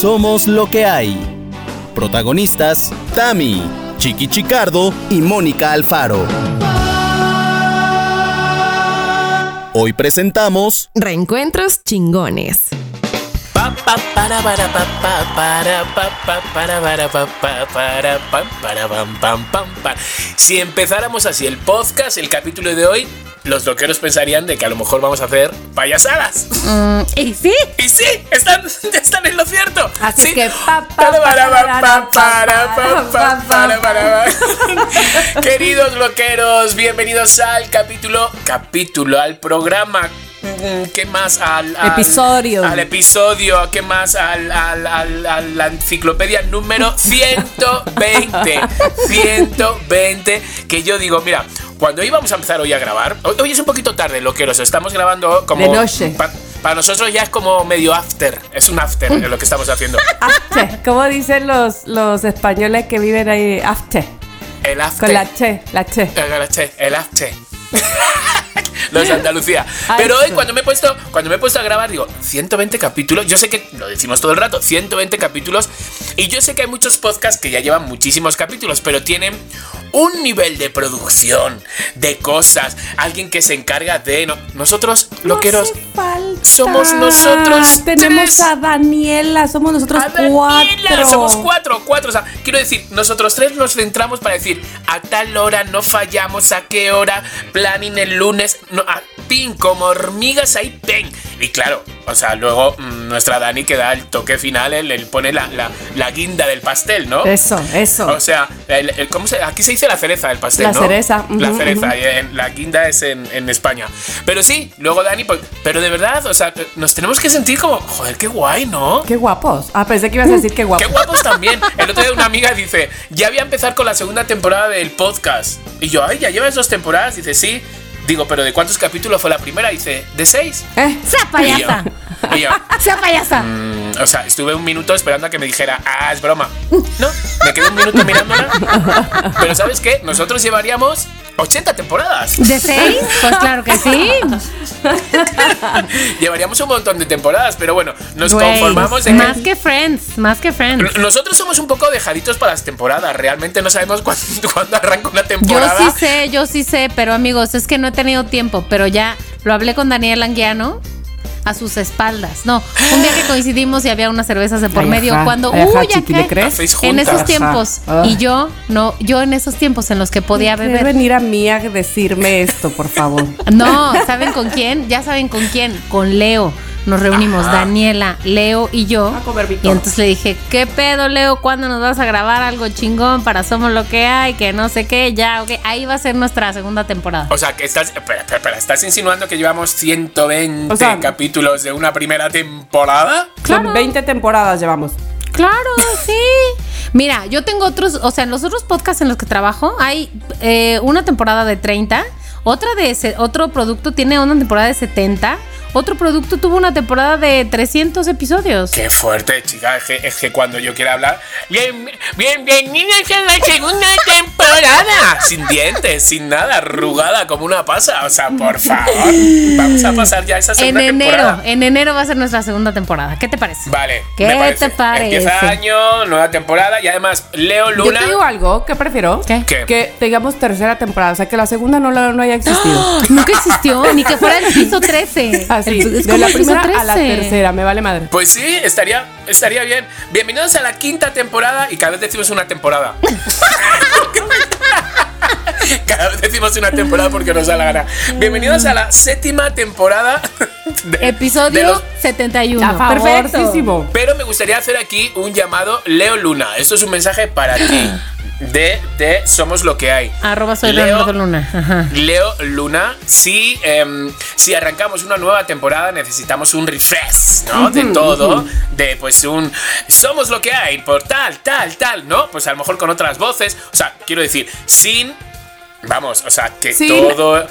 Somos lo que hay. Protagonistas, Tami, Chiqui Chicardo y Mónica Alfaro. Hoy presentamos Reencuentros chingones. Si empezáramos así el podcast, el capítulo de hoy, los loqueros pensarían de que a lo mejor vamos a hacer payasadas. Mm, y sí. Y sí, están, están en lo cierto. Así ¿Sí? que Queridos loqueros, bienvenidos al capítulo, capítulo, al programa ¿Qué más? Al, al, episodio. Al episodio, ¿qué más? Al, al, al, a la enciclopedia número 120. 120. Que yo digo, mira, cuando íbamos a empezar hoy a grabar, hoy, hoy es un poquito tarde, loqueros. Estamos grabando como. De noche. pa- para nosotros ya es como medio after. Es un after en lo que estamos haciendo. After. ¿Cómo dicen los, los españoles que viven ahí? After. El after. Con la che, la che. El after. El after. Los de Andalucía. Pero hoy cuando me he puesto cuando me he puesto a grabar digo 120 capítulos. Yo sé que lo decimos todo el rato, 120 capítulos y yo sé que hay muchos podcasts que ya llevan muchísimos capítulos, pero tienen un nivel de producción, de cosas, alguien que se encarga de no- nosotros loqueros No falta. somos nosotros Tenemos tres. a Daniela, somos nosotros A Daniela, cuatro. Somos cuatro, cuatro. O sea, quiero decir, nosotros tres nos centramos para decir a tal hora no fallamos, a qué hora, planning el lunes, no, a pin, como hormigas ahí, pen. Y claro, o sea, luego mm, nuestra Dani que da el toque final, él, él pone la, la- la guinda del pastel, ¿no? Eso, eso. O sea, el- el- ¿cómo se, aquí se dice la cereza del pastel, La ¿no? cereza, La cereza, en- la guinda es en, en España. Pero sí, luego Dani, pues, pero de verdad, o sea, nos tenemos que sentir como, joder, qué guay, ¿no? Qué guapos. Ah, pensé que ibas a decir qué guapos. Qué guapos también. El otro día una amiga dice, ya voy a empezar con la segunda temporada del podcast. Y yo, ay, ya llevas dos temporadas. Dice, sí. Digo, pero ¿de cuántos capítulos fue la primera? Dice, de seis. ¿Eh? ¡Sea Y yo, payasa! y yo, ¡Sea payasa! mm, o sea, estuve un minuto esperando a que me dijera, ah, es broma. No, me quedé un minuto mirándola. Pero ¿sabes qué? Nosotros llevaríamos 80 temporadas. ¿De seis? Pues claro que sí. Llevaríamos un montón de temporadas, pero bueno, nos Güey, conformamos en Más que Friends, más que Friends. Nosotros somos un poco dejaditos para las temporadas. Realmente no sabemos cuándo, cuándo arranca una Yo temporada. sí sé, yo sí sé, pero amigos, es que no he tenido tiempo, pero ya lo hablé con Daniel Anguiano a sus espaldas. No, un día que coincidimos y había unas cervezas de por Ay, medio ajá, cuando ay, ajá, uy, chiqui, acá- ¿le crees? Hacéis en juntas. esos Ajá. tiempos Ah. y yo no, yo en esos tiempos en los que podía ¿Quieres beber. venir a mí a decirme esto, por favor? No, ¿saben con quién? Ya saben con quién, con Leo. Nos reunimos, Daniela, Leo y yo. A comer Y entonces le dije, ¿qué pedo, Leo? ¿Cuándo nos vas a grabar algo chingón para Somos lo que hay? Que no sé qué, ya, ok. Ahí va a ser nuestra segunda temporada. O sea, que estás. Espera, espera, espera, ¿Estás insinuando que llevamos 120 O sea- capítulos de una primera temporada? Claro. Son 20 temporadas llevamos. Claro, sí. Mira, yo tengo otros, o sea, en los otros podcasts en los que trabajo hay eh, una temporada de 30, otra de ese, otro producto tiene una temporada de 70, otro producto tuvo una temporada de 300 episodios. Qué fuerte, chica. Es que, es que cuando yo quiera hablar. Bien, bienvenidos a la segunda temporada. Sin dientes, sin nada, arrugada como una pasa. O sea, por favor. Vamos a pasar ya esa En segunda enero, temporada. en enero va a ser nuestra segunda temporada. ¿Qué te parece? Vale. ¿Qué me parece. te parece? Empieza año, nueva temporada y además Leo Yo Luna. te digo algo, ¿qué prefiero? ¿Qué? ¿Qué? Que tengamos tercera temporada, o sea, que la segunda no, la- no haya existido. Nunca existió, ni que fuera el piso 13. Así, El- es de como la primera a la 13. tercera, me vale madre. Pues sí, estaría, estaría bien. Bienvenidos a la quinta temporada y cada vez decimos una temporada. cada vez decimos una temporada porque nos da la gana. Bienvenidos a la séptima temporada. de- de Episodio los- 71. A favorísimo. Pero me gustaría hacer aquí un llamado Leo Luna. Esto es un mensaje para ti. De, de Somos lo que hay. Arroba soy Leo- Leonardo Luna. Ajá. Leo Luna, si, em, si arrancamos una nueva temporada necesitamos un refresh, ¿no? De todo, de pues un somos lo que hay, por tal, tal, tal, ¿no? Pues a lo mejor con otras voces, o sea, quiero decir, sin, vamos, o sea, que Sin todo...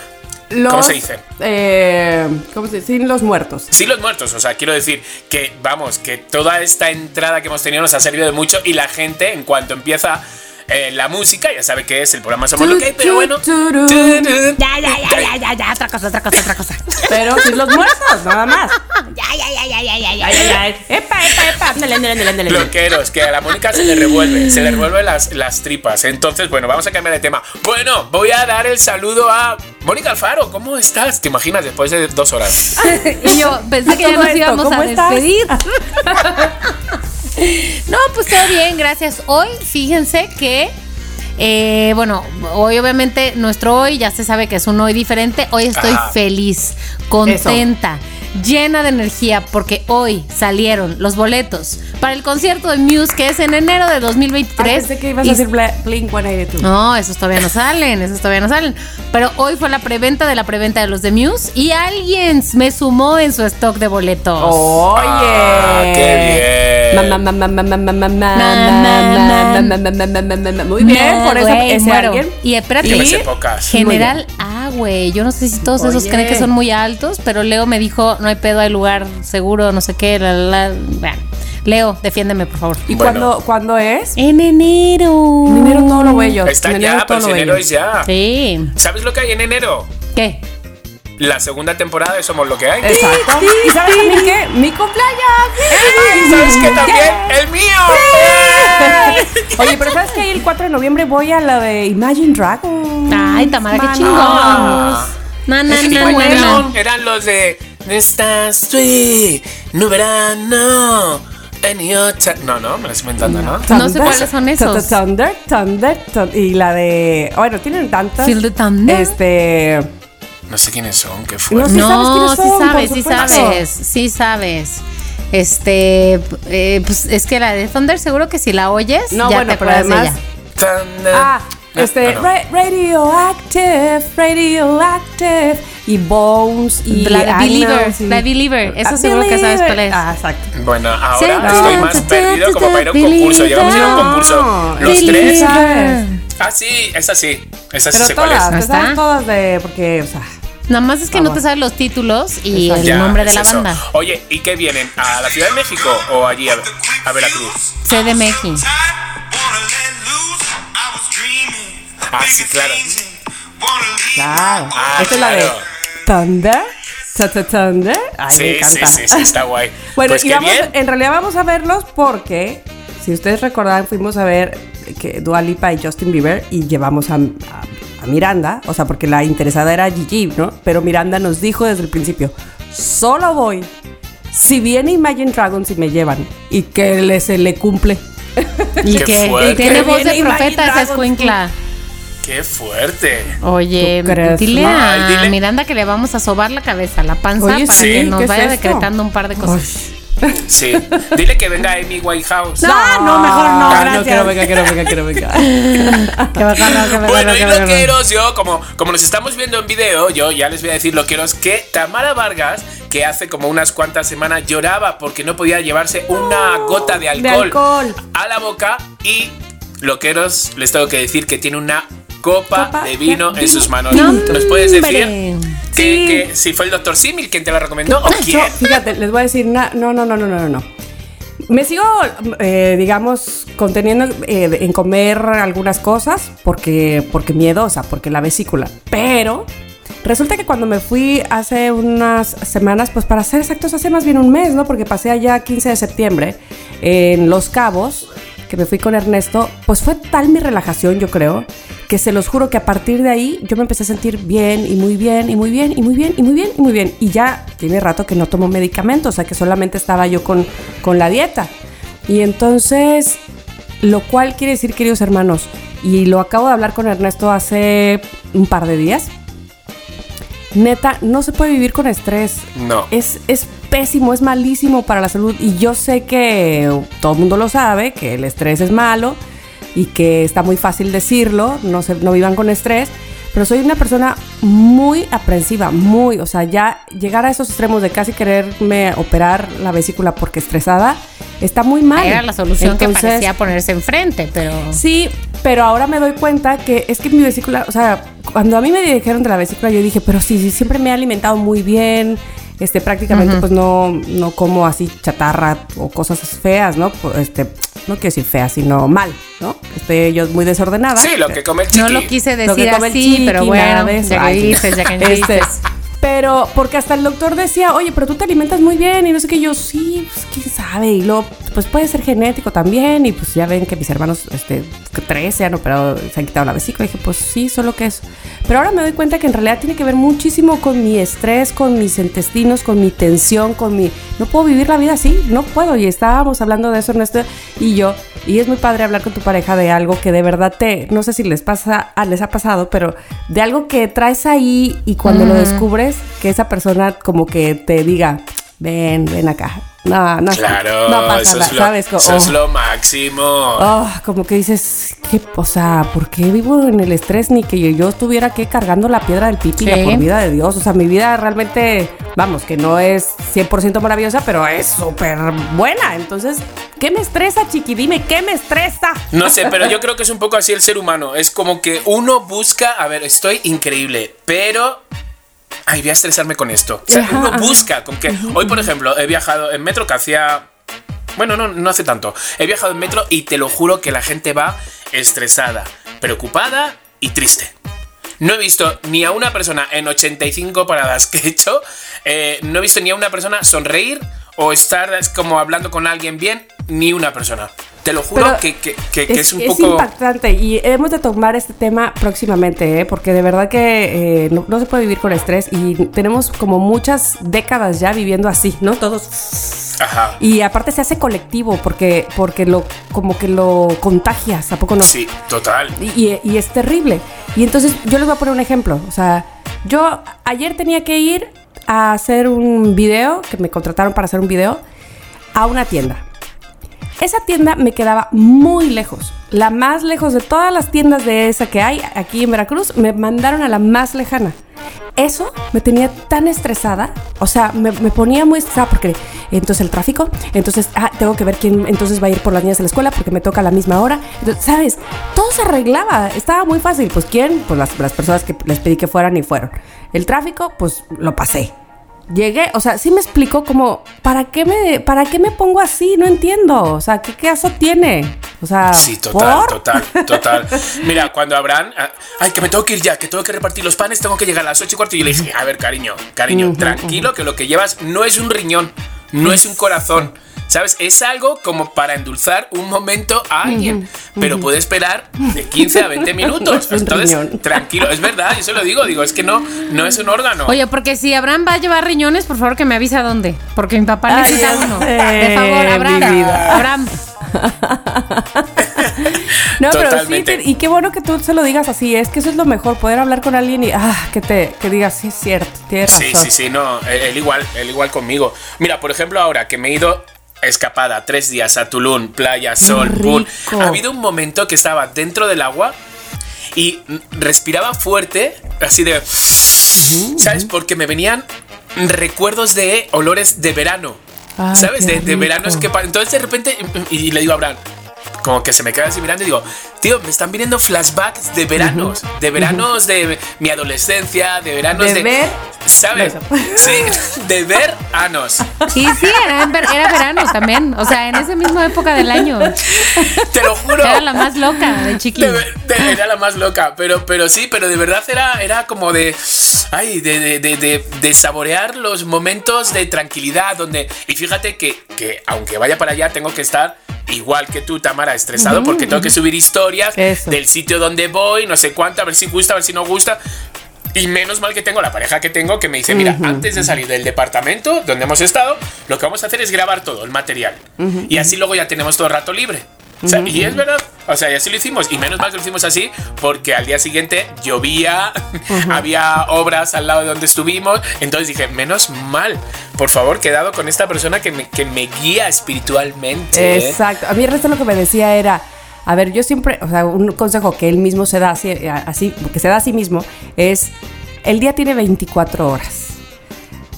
Los, ¿Cómo se dice? Eh, ¿Cómo se dice? Sin los muertos. Sí, los muertos, o sea, quiero decir que, vamos, que toda esta entrada que hemos tenido nos ha servido de mucho y la gente, en cuanto empieza eh, la música, ya sabe que es el programa Somos lo que hay, pero bueno. Ya, ya, ya, ya, ya, ya, otra cosa, otra cosa, otra cosa. Pero sin los muertos, nada más. Ya, ya, ya, ya, ya, ya, ay, ay. Epa, epa, epa. Ándale, ándale, ándale, ándale. Loqueros, que a la Mónica se le revuelve, se le revuelven las, las tripas. Entonces, bueno, vamos a cambiar de tema. Bueno, voy a dar el saludo a Mónica Alfaro. ¿Cómo estás? ¿Te imaginas después de dos horas? Y yo pensé que ya nos esto, íbamos ¿cómo a estás? despedir. no, pues todo bien, gracias. Hoy, fíjense que, eh, bueno, hoy obviamente nuestro hoy ya se sabe que es un hoy diferente. Hoy estoy Ajá. feliz, contenta llena de energía porque hoy salieron los boletos para el concierto de Muse que es en enero de 2023. Que ibas a decir Blink 182. No, esos todavía no salen, esos todavía no salen. Pero hoy fue la preventa de la preventa de los de Muse y alguien me sumó en su stock de boletos. ¡Oye! ¡Qué bien! Muy bien, por eso. Y General güey. Yo no sé si todos esos creen que son muy altos, pero Leo me dijo, no hay pedo, hay lugar seguro, no sé qué. La, la, la. Bueno, Leo, defiéndeme, por favor. ¿Y Bueno. cuándo, cuándo es? En enero. En enero todo lo bello. Está En ya, enero pero todo si lo enero bello. es ya. Sí. ¿Sabes lo que hay en enero? ¿Qué? La segunda temporada de Somos lo que hay. Exacto. ¿Y sabes también qué? Mi cumpleaños. ¿Y sabes que también? ¡El mío! Oye, pero ¿sabes que ahí el 4 de noviembre voy a la de Imagine Dragons? Ay, Tamara, qué chingón. Ah. Na, Imagine na, na. Dragon eran los de Estás tú, no verano, any other. No, no, me lo estoy inventando, ¿no? No sé cuáles son esos. Thunder, Thunder, Thunder, y la de. Bueno, tienen tantas. Feel the Thunder. Este. No sé quiénes son, qué No fuerte. sé. ¿Sí sabes No, sí son? sabes, sí sabes, sí sabes. Este, eh, pues es que la de Thunder seguro que si la oyes, No, ya bueno, te pero acuerdas de ella. Thunder. Ah, No, este. no, no. Ra- radioactive, Radioactive. Y Bones. Y La de Believer, y- la Believer, eso Ah, seguro que sabes cuál es. Ah, exacto. Bueno, ahora Sí, estoy más perdido como para ir a un concurso. Llegamos a ir a un concurso. Los Believer. tres. Ah, sí, esa sí. Esa sí Pero sé cuál es. todas, te está. todas de. Porque, o sea. Nada más es que no te sabes los títulos y Exacto. el Ya, nombre de es la eso. banda. Oye, ¿y qué vienen? ¿A la Ciudad de México o allí a, a Veracruz? CDMX. Ah, sí, claro. Claro. Ah, Esta es la de. Thunder. Thunder. Ay, me Sí, sí, encanta. sí, sí, está guay. Bueno, pues y vamos, en realidad vamos a verlos porque, si ustedes recordarán, fuimos a ver que Dua Lipa y Justin Bieber y llevamos a, a- a Miranda, o sea, porque la interesada era Gigi, ¿no? Pero Miranda nos dijo desde el principio, solo voy si viene Imagine Dragons y me llevan y que le, se le cumple. Y que tiene voz de profeta esa escuincla. Qué fuerte. Oye, dile a Ay, dile. Miranda que le vamos a sobar la cabeza, la panza, Oye, para sí, que nos ¿qué es vaya decretando un par de cosas. Sí. Dile que venga Amy Whitehouse. No, no, mejor no, Ah, gracias. no, venga, que no venga, que no venga. Que mejor no, que mejor Bueno, no, y no. loqueros, yo, como, como nos estamos viendo en video, yo ya les voy a decir, loqueros, que Tamara Vargas, que hace como unas cuantas semanas lloraba porque no podía llevarse una gota de alcohol, alcohol. a la boca y, loqueros, les tengo que decir que tiene una copa, Copa de de vino en vino. sus manos. No, ¿Nos puedes decir hombre. que, Sí. que si fue el doctor Simil quien te la recomendó o Yo, quién? fíjate, les voy a decir, no, no, no, no, no, no, no. Me sigo, eh, digamos, conteniendo eh, en comer algunas cosas porque, porque miedosa, porque la vesícula. Pero resulta que cuando me fui hace unas semanas, pues para ser exactos, hace más bien un mes, ¿no? Porque pasé allá 15 de septiembre en Los Cabos, que me fui con Ernesto, pues fue tal mi relajación, yo creo, que se los juro que a partir de ahí yo me empecé a sentir bien y muy bien y muy bien y muy bien y muy bien y muy bien. Y ya tiene rato que no tomo medicamentos, o sea que solamente estaba yo con, con la dieta. Y entonces, lo cual quiere decir, queridos hermanos, y lo acabo de hablar con Ernesto hace un par de días, neta, no se puede vivir con estrés. No. Es, es pésimo, es malísimo para la salud. Y yo sé que todo el mundo lo sabe, que el estrés es malo y que está muy fácil decirlo, no, se, no vivan con estrés. Pero soy una persona muy aprensiva, muy, o sea, ya llegar a esos extremos de casi quererme operar la vesícula porque estresada, está muy mal. Era la solución que Entonces, parecía ponerse enfrente, pero. Sí, pero ahora me doy cuenta que es que mi vesícula, o sea, cuando a mí me dijeron de la vesícula, yo dije, pero sí, sí, siempre me he alimentado muy bien, este, prácticamente pues no, no como así chatarra o cosas feas, ¿no? Pues, Este, no quiero decir feas, sino mal, ¿no? Este, yo muy desordenada. Sí, lo que come el chiqui. No lo quise Lo que decir come el así, chiqui, pero bueno, de ya que dices, ya que Este, dices. pero porque hasta el doctor decía, oye, pero tú te alimentas muy bien y no sé qué. Yo, sí, pues quién sabe. Y luego pues puede ser genético también. Y pues ya ven que mis hermanos, este, tres se han operado, se han quitado la vesícula. Y dije, pues sí, solo que eso. Pero ahora me doy cuenta que en realidad tiene que ver muchísimo con mi estrés, con mis intestinos, con mi tensión, con mi... No puedo vivir la vida así, no puedo. Y estábamos hablando de eso, Ernesto y yo. Y es muy padre hablar con tu pareja de algo que de verdad te... No sé si les pasa, ah, les ha pasado, pero de algo que traes ahí y cuando lo descubres, que esa persona como que te diga, ven, ven acá. No, no, Claro, no pasa eso, nada, es lo, ¿sabes? eso Oh. es lo máximo. Oh, como que dices, ¿qué, o sea, ¿por qué vivo en el estrés ni que yo estuviera que cargando la piedra del pipi Sí. por vida de Dios? O sea, mi vida realmente, vamos, que no es 100% maravillosa, pero es súper buena. Entonces, ¿qué me estresa, chiqui? Dime, ¿qué me estresa? No sé, pero yo creo que es un poco así el ser humano. Es como que uno busca, a ver, estoy increíble, pero... Ay, voy a estresarme con esto. O sea, Ajá, uno ajá. busca, con que... Hoy, por ejemplo, he viajado en metro que hacía... Bueno, no, no hace tanto. He viajado en metro y te lo juro que la gente va estresada, preocupada y triste. No he visto ni a una persona en 85 paradas que he hecho, eh, no he visto ni a una persona sonreír o estar como hablando con alguien bien, ni una persona. Te lo juro que, que- que- que es, un poco... impactante y hemos de tomar este tema próximamente, ¿eh? porque de verdad que eh, no, no se puede vivir con estrés y tenemos como muchas décadas ya viviendo así, ¿no? Todos Ajá. Y aparte se hace colectivo porque, porque lo, como que lo contagias, ¿a poco no? Sí, total. Y, y- y es terrible. Y entonces yo les voy a poner un ejemplo. O sea, yo ayer tenía que ir a hacer un video, que me contrataron para hacer un video, a una tienda. Esa tienda me quedaba muy lejos. La más lejos de todas las tiendas de esa que hay aquí en Veracruz, me mandaron a la más lejana. Eso me tenía tan estresada, o sea, me, ponía muy estresada porque entonces el tráfico, entonces ah, tengo que ver quién entonces va a ir por las niñas a la escuela porque me toca a la misma hora. Entonces, ¿sabes? Todo se arreglaba, estaba muy fácil. Pues quién, pues las, las personas que les pedí que fueran y fueron. El tráfico, pues lo pasé. Llegué, o sea, sí me explicó como, ¿para qué me, para qué me pongo así? No entiendo. O sea, ¿qué caso tiene? O sea, Sí, total, ¿por? total, total. Mira, cuando habrán. ah, Ay, que me tengo que ir ya, que tengo que repartir los panes, tengo que llegar a las 8 y cuarto. Y yo le dije, a ver, cariño, cariño, tranquilo, que lo que llevas no es un riñón, no es un corazón. ¿Sabes? Es algo como para endulzar un momento a alguien, pero puede esperar de 15 a 20 minutos. Entonces, riñón. tranquilo, es verdad, yo se lo digo, digo, es que no, no es un órgano. Oye, porque si Abraham va a llevar riñones, por favor que me avisa dónde. Porque mi papá Ay, necesita ya uno. De favor, Abraham. Abraham. No, pero sí, Totalmente. y qué bueno que tú se lo digas así, es que eso es lo mejor, poder hablar con alguien y ah, que te que digas, sí es cierto, tienes Sí, razón. sí, sí, no, él, él igual, él igual conmigo. Mira, por ejemplo, ahora que me he ido escapada tres días a Tulum, playa, sol, pool, ha habido un momento que estaba dentro del agua y respiraba fuerte, así de... ¿Sabes? Porque me venían recuerdos de olores de verano. Ay, ¿Sabes? De, de veranos rico. que... Entonces de repente, y, y le digo a Abraham, como que se me queda así mirando y digo, tío, me están viniendo flashbacks de veranos, de veranos de mi adolescencia, de veranos De de... ver- ¿Sabes? Sí, de ver anos. Y sí, era, era verano también. O sea, en esa misma época del año. Te lo juro. Era la más loca de chiqui. De- de- era la más loca, pero, pero sí, pero de verdad era, era como de, ay, de, de, de, de- de saborear los momentos de tranquilidad, donde, y fíjate que, que aunque vaya para allá, tengo que estar igual que tú, Tamara, estresado, porque tengo que subir historias Eso. del sitio donde voy, no sé cuánto, a ver si gusta, a ver si no gusta. Y menos mal que tengo la pareja que tengo que me dice, mira, antes de salir del departamento donde hemos estado, lo que vamos a hacer es grabar todo el material. Y así luego ya tenemos todo el rato libre. O sea, y es verdad, o sea, y así lo hicimos. Y menos mal que lo hicimos así, porque al día siguiente llovía, había obras al lado de donde estuvimos. Entonces dije, menos mal, por favor, quedado con esta persona que me, que me guía espiritualmente. ¿eh? Exacto. A mí el resto lo que me decía era, a ver, yo siempre, o sea, un consejo que él mismo se da así, así que se da a sí mismo es, el día tiene 24 horas.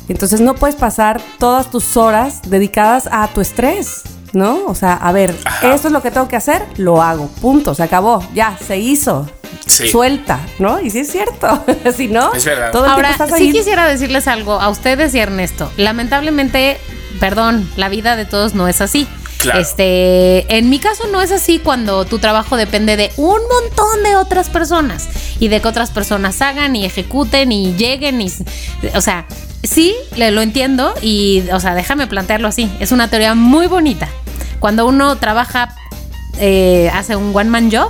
Entonces no puedes pasar todas tus horas dedicadas a tu estrés, ¿no? O sea, a ver, Ajá. esto es lo que tengo que hacer, lo hago, punto, se acabó, ya, se hizo. Sí. Suelta, ¿no? Y sí es cierto. si no, Es verdad. todo el Ahora, sí quisiera decirles algo a ustedes y a Ernesto. Lamentablemente, perdón, la vida de todos no es así. Claro. Este, en mi caso no es así cuando tu trabajo depende de un montón de otras personas y de que otras personas hagan y ejecuten y lleguen y, o sea, sí, le- lo entiendo y, o sea, déjame plantearlo así. Es una teoría muy bonita. Cuando uno trabaja, eh, hace un one man job,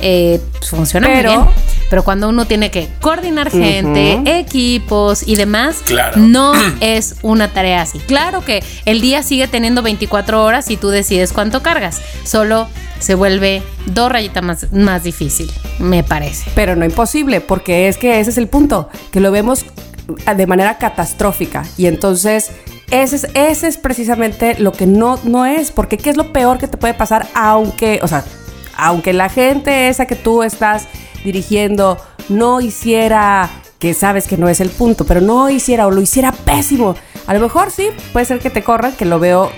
eh, pues funciona Pero- muy bien. Pero cuando uno tiene que coordinar gente, equipos y demás, Claro. no es una tarea así. Claro que el día sigue teniendo 24 horas y tú decides cuánto cargas. Solo se vuelve dos rayitas más, más difícil, me parece. Pero no imposible, porque es que ese es el punto, que lo vemos de manera catastrófica. Y entonces, ese es, ese es precisamente lo que no, no es, porque ¿qué es lo peor que te puede pasar? Aunque, o sea, aunque la gente esa que tú estás dirigiendo no hiciera, que sabes que no es el punto, pero no hiciera o lo hiciera pésimo. A lo mejor sí, puede ser que te corran, que lo veo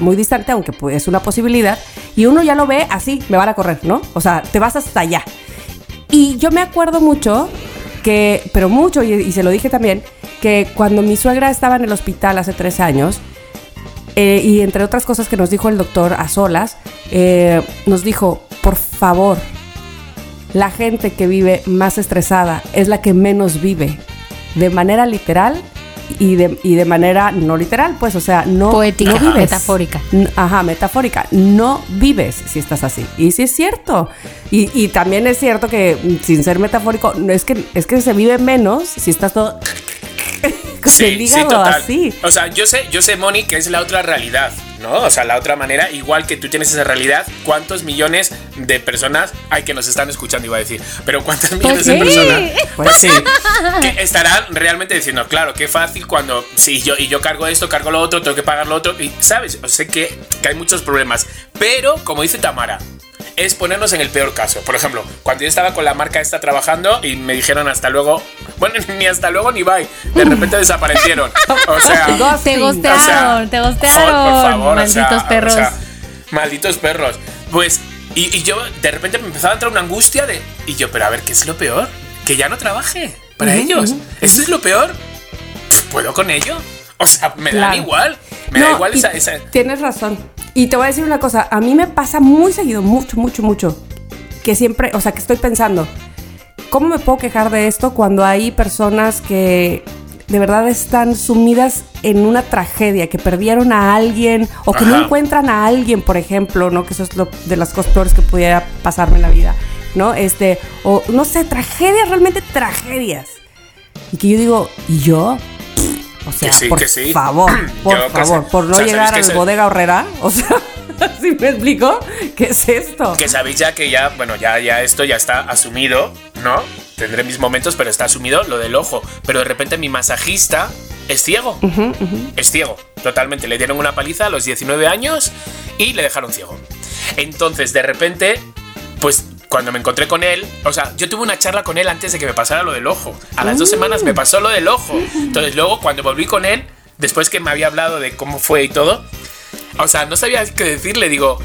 muy distante, aunque es una posibilidad. Y uno ya lo ve así, me van a correr, ¿no? O sea, te vas hasta allá. Y yo me acuerdo mucho que, pero mucho, y, se lo dije también, que cuando mi suegra estaba en el hospital hace tres años, eh, y entre otras cosas que nos dijo el doctor a solas, eh, nos dijo, por favor, la gente que vive más estresada es la que menos vive, de manera literal y de, y de manera no literal, pues, o sea, no, Poética, no vives. metafórica. Ajá, metafórica. No vives si estás así. Y sí es cierto. Y, y también es cierto que, mm, sin ser metafórico, no es que, es que se vive menos si estás todo con el hígado así. O sea, yo sé, yo sé, Moni, que es la otra realidad, ¿no? O sea, la otra manera, igual que tú tienes esa realidad, ¿cuántos millones de personas hay que nos están escuchando, iba a decir? Pero ¿cuántas millones de sí. personas? Pues sí. Que estarán realmente diciendo, claro, qué fácil cuando, sí, yo, y yo cargo esto, cargo lo otro, tengo que pagar lo otro, y, ¿sabes? O sé que, que hay muchos problemas. Pero, como dice Tamara, es ponernos en el peor caso. Por ejemplo, cuando yo estaba con la marca esta trabajando y me dijeron hasta luego, bueno, ni hasta luego ni bye, de repente desaparecieron. O sea, Te o sea, te joder, gostearon, por favor, o malditos sea, perros. o sea, malditos perros. Pues, y, y yo de repente me empezaba a entrar una angustia de. Y yo, pero a ver, ¿qué es lo peor? Que ya no trabaje para ellos. ¿Eso es lo peor? ¿Puedo con ello? O sea, me Claro. da igual. Me da No, igual y esa, esa- Tienes razón. Y te voy a decir una cosa, a mí me pasa muy seguido, mucho, mucho, mucho, que siempre, o sea, que estoy pensando, ¿cómo me puedo quejar de esto cuando hay personas que de verdad están sumidas en una tragedia, que perdieron a alguien o que no encuentran a alguien, por ejemplo, ¿no? Que eso es lo de las cosas peores que pudiera pasarme en la vida, ¿no? Este, o no sé, tragedias, realmente tragedias. Y que yo digo, ¿y yo? O sea, Que sí, por que sí. favor, por Yo, favor, por no O sea, ¿sabéis llegar al bodega horrera, o sea, ¿sí me explico? ¿Qué es esto? Que sabéis ya que ya, bueno, ya, ya esto ya está asumido, ¿no? Tendré mis momentos, pero está asumido lo del ojo. Pero de repente mi masajista es ciego. Es ciego, totalmente. Le dieron una paliza a los 19 años y le dejaron ciego. Entonces, de repente, pues cuando me encontré con él, o sea, yo tuve una charla con él antes de que me pasara lo del ojo. A las dos semanas me pasó lo del ojo. Entonces, luego, cuando volví con él, después que me había hablado de cómo fue y todo, o sea, no sabía qué decirle, digo,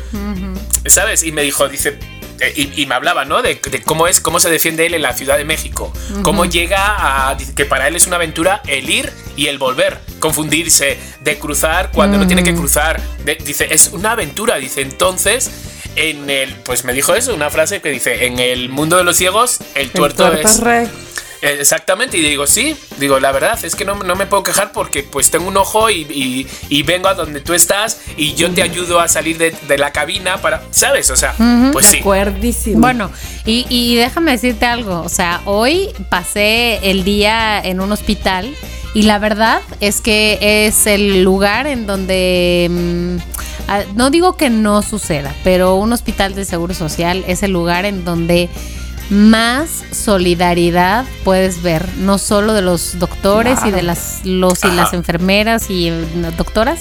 ¿sabes? Y me dijo, dice, eh, y, y me hablaba, ¿no? De, de cómo es, cómo se defiende él en la Ciudad de México, cómo llega a, que para él es una aventura el ir y el volver, confundirse, de cruzar cuando no tiene que cruzar, de- dice, es una aventura, dice, entonces... En el, pues me dijo eso, una frase que dice, en el mundo de los ciegos, el tuerto, tuerto es, es rey. Eh, Exactamente, y digo, sí, digo, la verdad es que no, no me puedo quejar porque pues tengo un ojo y, y- y vengo a donde tú estás y yo te ayudo a salir de, de la cabina para, ¿sabes? O sea, pues de sí. acuerdísimo. Bueno, y, y déjame decirte algo, o sea, hoy pasé el día en un hospital y la verdad es que es el lugar en donde, mm, no digo que no suceda, pero un hospital de seguro social es el lugar en donde más solidaridad puedes ver, no solo de los doctores y de las los y las Ajá. enfermeras y eh, doctoras,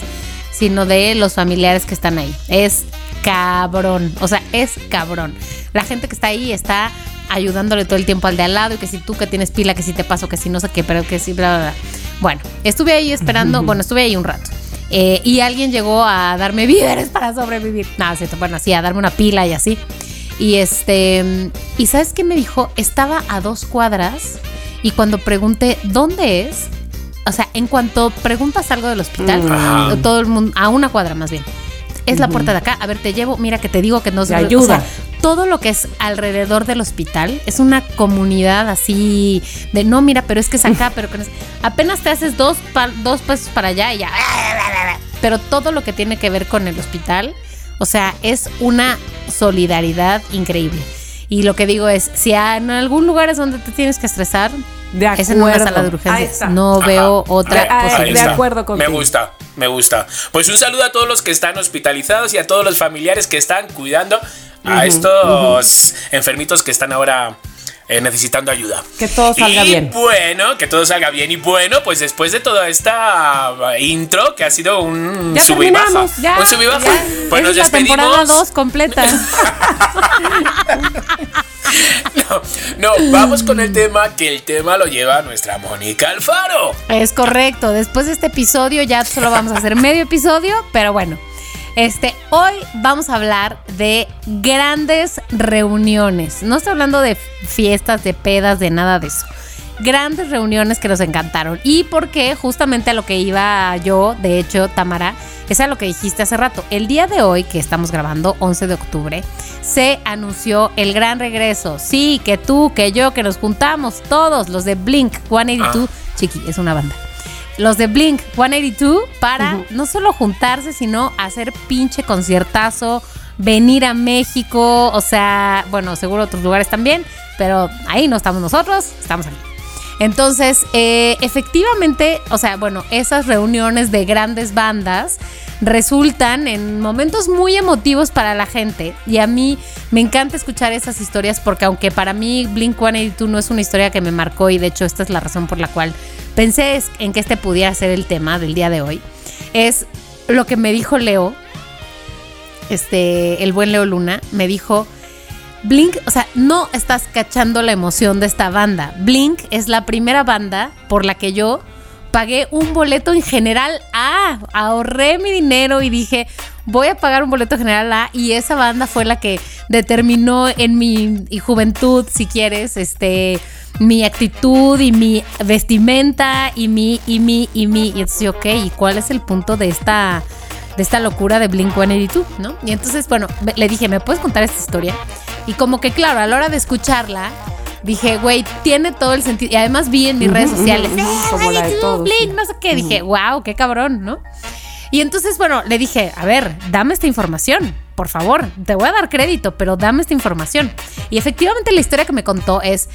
sino de los familiares que están ahí. Es cabrón, o sea, es cabrón. La gente que está ahí está ayudándole todo el tiempo al de al lado y que si tú que tienes pila, que si te paso, que si no sé qué, pero que si bla, bla, bla. Bueno, estuve ahí esperando, bueno, estuve ahí un rato. Eh, y alguien llegó a darme víveres para sobrevivir. Nada, no, bueno, sí, a darme una pila y así. Y este, y ¿sabes qué me dijo? Estaba a dos cuadras y cuando pregunté dónde es, o sea, en cuanto preguntas algo del hospital, Ajá. todo el mundo, a una cuadra más bien. Es la puerta de acá, a ver, te llevo, mira que te digo que no Te sé. ayuda. O sea, todo lo que es alrededor del hospital es una comunidad así de no, mira, pero es que es acá, pero que no es- apenas te haces dos, pa- dos pasos para allá y ya. Pero todo lo que tiene que ver con el hospital O sea, es una solidaridad increíble. Y lo que digo es, si en algún lugar es donde te tienes que estresar, De es en una acuerdo. sala de urgencias. No Ajá. veo otra ahí posibilidad. de acuerdo contigo. Me gusta, me gusta. Pues un saludo a todos los que están hospitalizados y a todos los familiares que están cuidando a estos enfermitos que están ahora eh, necesitando ayuda. Que todo salga y bien. bueno, que todo salga bien. Y bueno, pues después de toda esta intro, que ha sido un Ya sub y baja. terminamos, Ya, un sub y baja. ya. Pues nos es la temporada despedimos. 2 completa. No, no, vamos con el tema, que el tema lo lleva nuestra Mónica Alfaro. Es correcto. Después de este episodio ya solo vamos a hacer medio episodio, pero bueno. Este, hoy vamos a hablar de grandes reuniones. No estoy hablando de fiestas, de pedas, de nada de eso. Grandes reuniones que nos encantaron. Y porque justamente a lo que iba yo, de hecho, Tamara, es a lo que dijiste hace rato. El día de hoy, que estamos grabando, 11 de octubre, se anunció el gran regreso. Sí, que tú, que yo, que nos juntamos todos, los de Blink 182. Chiqui, es una banda los de Blink 182 para no solo juntarse, sino hacer pinche conciertazo, venir a México, o sea, bueno, seguro otros lugares también, pero ahí no estamos nosotros, estamos aquí. Entonces, eh, efectivamente, o sea, bueno, esas reuniones de grandes bandas resultan en momentos muy emotivos para la gente. Y a mí me encanta escuchar esas historias porque aunque para mí Blink 182 no es una historia que me marcó y de hecho esta es la razón por la cual pensé en que este pudiera ser el tema del día de hoy, es lo que me dijo Leo, este, el buen Leo Luna, me dijo, Blink, o sea, no estás cachando la emoción de esta banda. Blink es la primera banda por la que yo pagué un boleto en general A. Ahorré mi dinero y dije, voy a pagar un boleto general A. Y esa banda fue la que determinó en mi juventud, si quieres, este mi actitud y mi vestimenta y mi, y mi, y mi. Y entonces, ok, ¿y cuál es el punto de esta, de esta locura de Blink 182, ¿no? Y entonces, bueno, le dije, ¿me puedes contar esta historia? Y como que, claro, a la hora de escucharla, dije, güey, tiene todo el sentido. Y además vi en mis redes sociales, "Eh, como la de 182, todos, sí. no sé qué. Dije, wow, qué cabrón, ¿no? Y entonces, bueno, le dije, a ver, dame esta información, por favor, te voy a dar crédito, pero dame esta información. Y efectivamente la historia que me contó es,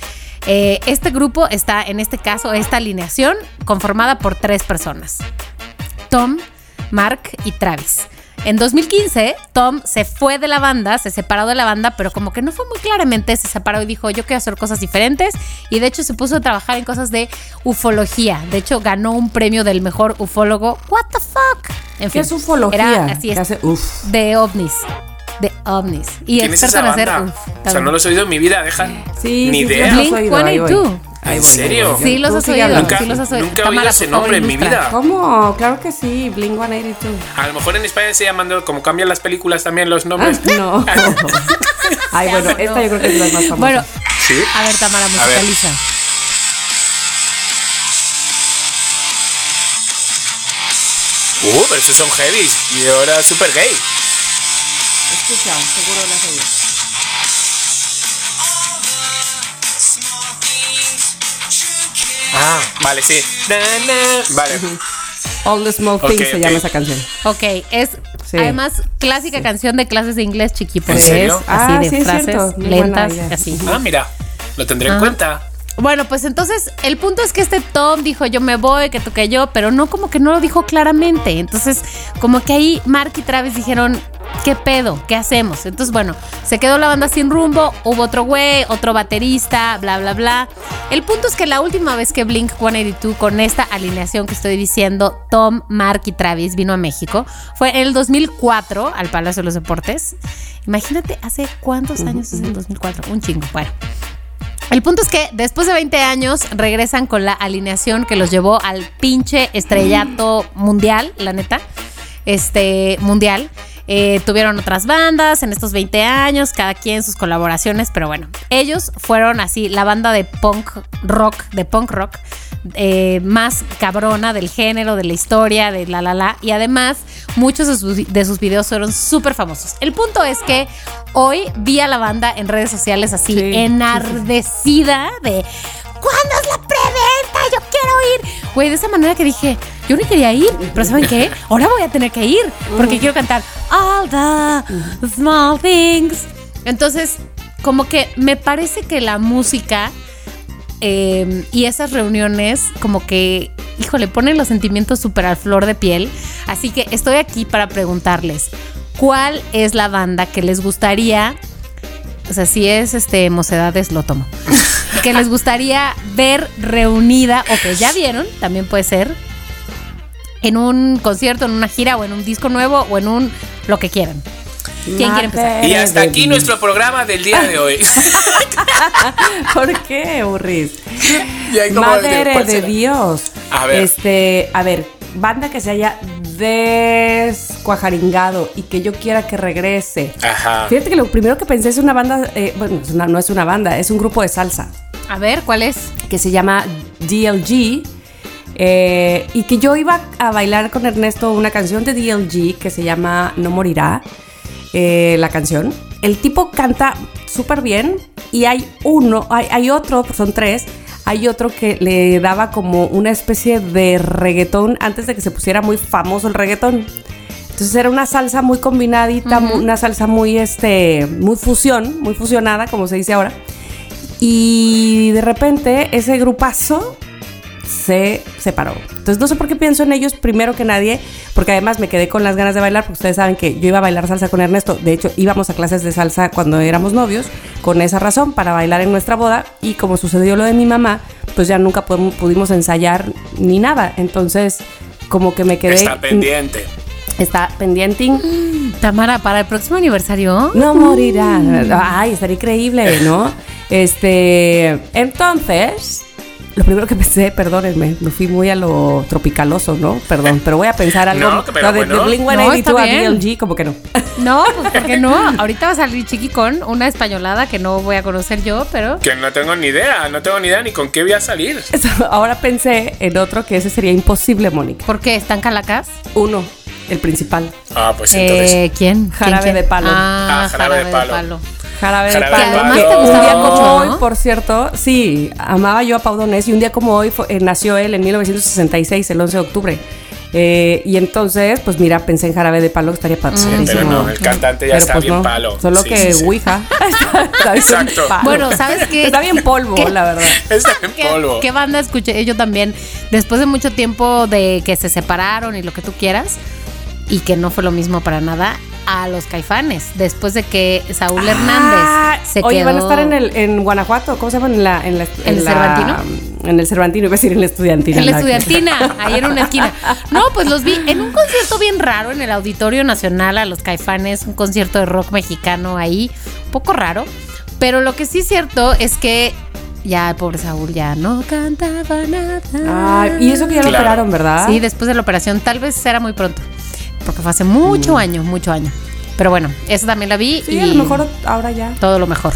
eh, este grupo está, en este caso, esta alineación conformada por tres personas. Tom, Mark y Travis. En 2015, Tom se fue de la banda, se separó de la banda, pero como que no fue muy claramente, se separó y dijo, yo quiero hacer cosas diferentes. Y de hecho se puso a trabajar en cosas de ufología. De hecho, ganó un premio del mejor ufólogo. ¿What the fuck? En ¿Qué fin, es ufología? Era así es, hace- uf. de ovnis. De ovnis. Y ¿Quién es experto en hacer uf, o sea, no los he oído en mi vida, deja. Sí, Ni sí, idea. Blink los he oído, ahí voy. 182. Ahí ¿En serio? voy. Sí, los has oído. Nunca- sí los has oído. nunca he Tamara, oído ese nombre en mi vida. ¿Cómo? Claro que sí, Blink 182. A lo mejor en España se llaman como cambian las películas también los nombres. No. Ay, bueno, esta yo creo que es la más famosa. Bueno, Sí. a ver, Tamara, A ver. musicaliza. Uh, pero esos son heavies. Y ahora super gay. escucha, seguro la has oído. Ah, vale, sí. Na, na. Vale. All the Small Things Ok, se llama esa canción. Ok, es Sí. además clásica canción de clases de inglés, chiqui, porque serio? es así Ah, de sí, frases lentas, así. Ah, mira. Lo tendré en cuenta. Bueno, pues entonces el punto es que este Tom dijo yo me voy, que tú que yo, pero no como que no lo dijo claramente. Entonces, como que ahí Mark y Travis dijeron, ¿qué pedo? ¿Qué hacemos? Entonces, bueno, se quedó la banda sin rumbo, hubo otro güey, otro baterista, bla, bla, bla. El punto es que la última vez que Blink 182 con esta alineación que estoy diciendo, Tom, Mark y Travis vino a México, fue en el 2004 al Palacio de los Deportes. Imagínate, ¿hace cuántos años es el 2004? Un chingo. Bueno. El punto es que después de 20 años regresan con la alineación que los llevó al pinche estrellato mundial, la neta. Este, mundial. Eh, tuvieron otras bandas en estos 20 años, cada quien sus colaboraciones, pero bueno, ellos fueron así la banda de punk rock, de punk rock, eh, más cabrona del género, de la historia, de la la la, y además muchos de sus, de sus videos fueron súper famosos. El punto es que hoy vi a la banda en redes sociales así, Sí, sí, sí. enardecida de ¿Cuándo es la preventa? Yo quiero ir. Güey, de esa manera que dije, yo ni quería ir, pero ¿saben qué? Ahora voy a tener que ir porque quiero cantar All the small things. Entonces, como que me parece que la música eh, y esas reuniones como que, híjole, ponen los sentimientos súper al flor de piel. Así que estoy aquí para preguntarles, ¿cuál es la banda que les gustaría, o sea, si es este Mocedades, lo tomo, que les gustaría ver reunida o que ya vieron, también puede ser, en un concierto, en una gira o en un disco nuevo o en un lo que quieran? ¿Quién quiere empezar? Y hasta aquí nuestro programa del día de hoy. ¿Por qué, Burris? Madre ¿cuál de? Dios. A ver. Este, a ver, banda que se haya descuajaringado y que yo quiera que regrese. Ajá. Fíjate que lo primero que pensé es una banda, eh, bueno, es una- no es una banda, es un grupo de salsa A ver, ¿cuál es? que se llama DLG. eh, y que yo iba a bailar con Ernesto una canción de DLG que se llama No Morirá, eh, la canción. El tipo canta súper bien y hay uno, hay, hay otro, son tres, hay otro que le daba como una especie de reggaetón antes de que se pusiera muy famoso el reggaetón. Entonces era una salsa muy combinadita, una salsa muy, este, muy fusión, muy fusionada, como se dice ahora. Y de repente ese grupazo se separó. Entonces no sé por qué pienso en ellos primero que nadie, porque además me quedé con las ganas de bailar, porque ustedes saben que yo iba a bailar salsa con Ernesto. De hecho, íbamos a clases de salsa cuando éramos novios, con esa razón, para bailar en nuestra boda. Y como sucedió lo de mi mamá, pues ya nunca pudimos, pudimos ensayar ni nada. Entonces, como que me quedé... Está pendiente. Está pendiente. Tamara, para el próximo aniversario. No morirá. Ay, estaría increíble, ¿no? Este, entonces, lo primero que pensé, perdónenme, me fui muy a lo tropicaloso, ¿no? Perdón, pero voy a pensar algo No, pero no, de, bueno. de Blink No, 182 está a bien. DLG, como que no. No, pues ¿por qué no? Ahorita va a salir Chiqui con una españolada que no voy a conocer yo, pero. Que no tengo ni idea, no tengo ni idea ni con qué voy a salir. Ahora pensé en otro que ese sería imposible, Mónica. ¿Por qué? ¿Están calacas? Uno, el principal. Ah, pues entonces. Eh, ¿Quién? Jarabe ¿Quién, quién? de palo. Ah, Ah, jarabe de palo. Jarabe de Jarabe palo. de además palo. te gustaba Un día mucho, como hoy, por cierto, sí, amaba yo a Pau Donés y un día como hoy fue- eh, nació él en 1966, el 11 de octubre. Eh, y entonces, pues mira, pensé en Jarabe de Palo, que estaría padrísimo. pero no, el cantante ya Pero, está pues, bien no, palo. Solo Sí, que sí, sí. Ouija. está, está bien Exacto. palo. Bueno, ¿sabes qué? Está bien polvo, ¿Qué? la verdad. Está en ¿Qué, polvo. qué banda escuché yo también? Después de mucho tiempo de que se separaron y lo que tú quieras, y que no fue lo mismo para nada, a los caifanes. Después de que Saúl Ah, Hernández se Oye, quedó. van a estar en, el, en Guanajuato, ¿cómo se llama? En, la, en, la- ¿En el la- Cervantino? En el Cervantino, iba a decir en la estudiantina. En la estudiantina, ahí en una esquina. No, pues los vi en un concierto bien raro en el Auditorio Nacional a los Caifanes, un concierto de rock mexicano ahí, un poco raro. Pero lo que sí es cierto es que ya el pobre Saúl ya no cantaba nada. Ay, y eso que ya lo operaron, ¿verdad? Sí, después de la operación, tal vez era muy pronto, porque fue hace mucho año, mucho año. Pero bueno, esa también la vi Sí, y a lo mejor ahora ya. todo lo mejor.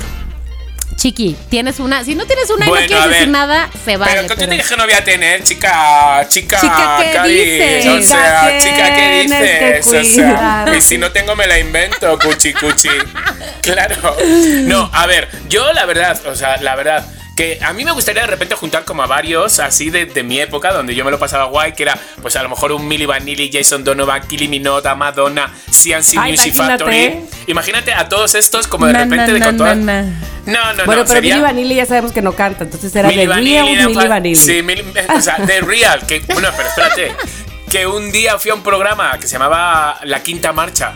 Chiqui, tienes una. Si no tienes una y Bueno, no quieres ver. decir nada, se vale. pero que tú pero- te dije que no voy a tener, chica, chica, Chica, ¿qué Cari. dices? O sea, Chica, chica, ¿qué tienes que dices? O sea, y si no tengo, me la invento, cuchi, cuchi. Claro. No, a ver, yo la verdad, o sea, la verdad. Que a mí me gustaría de repente juntar como a varios así de, de mi época, donde yo me lo pasaba guay, que era pues a lo mejor un Milli Vanilli, Jason Donovan, Kylie Minogue, Madonna, CNC Ay, Music imagínate. Factory. Imagínate a todos estos como de Na, repente na, de na, con todas. No, no, bueno, no. pero Milli Vanilli ya sabemos que no canta, entonces era Milli de Vanilli, Real Milli Vanilli. Sí, Milli- o sea, de Real. Que, bueno, pero espérate. Que un día fui a un programa que se llamaba La Quinta Marcha.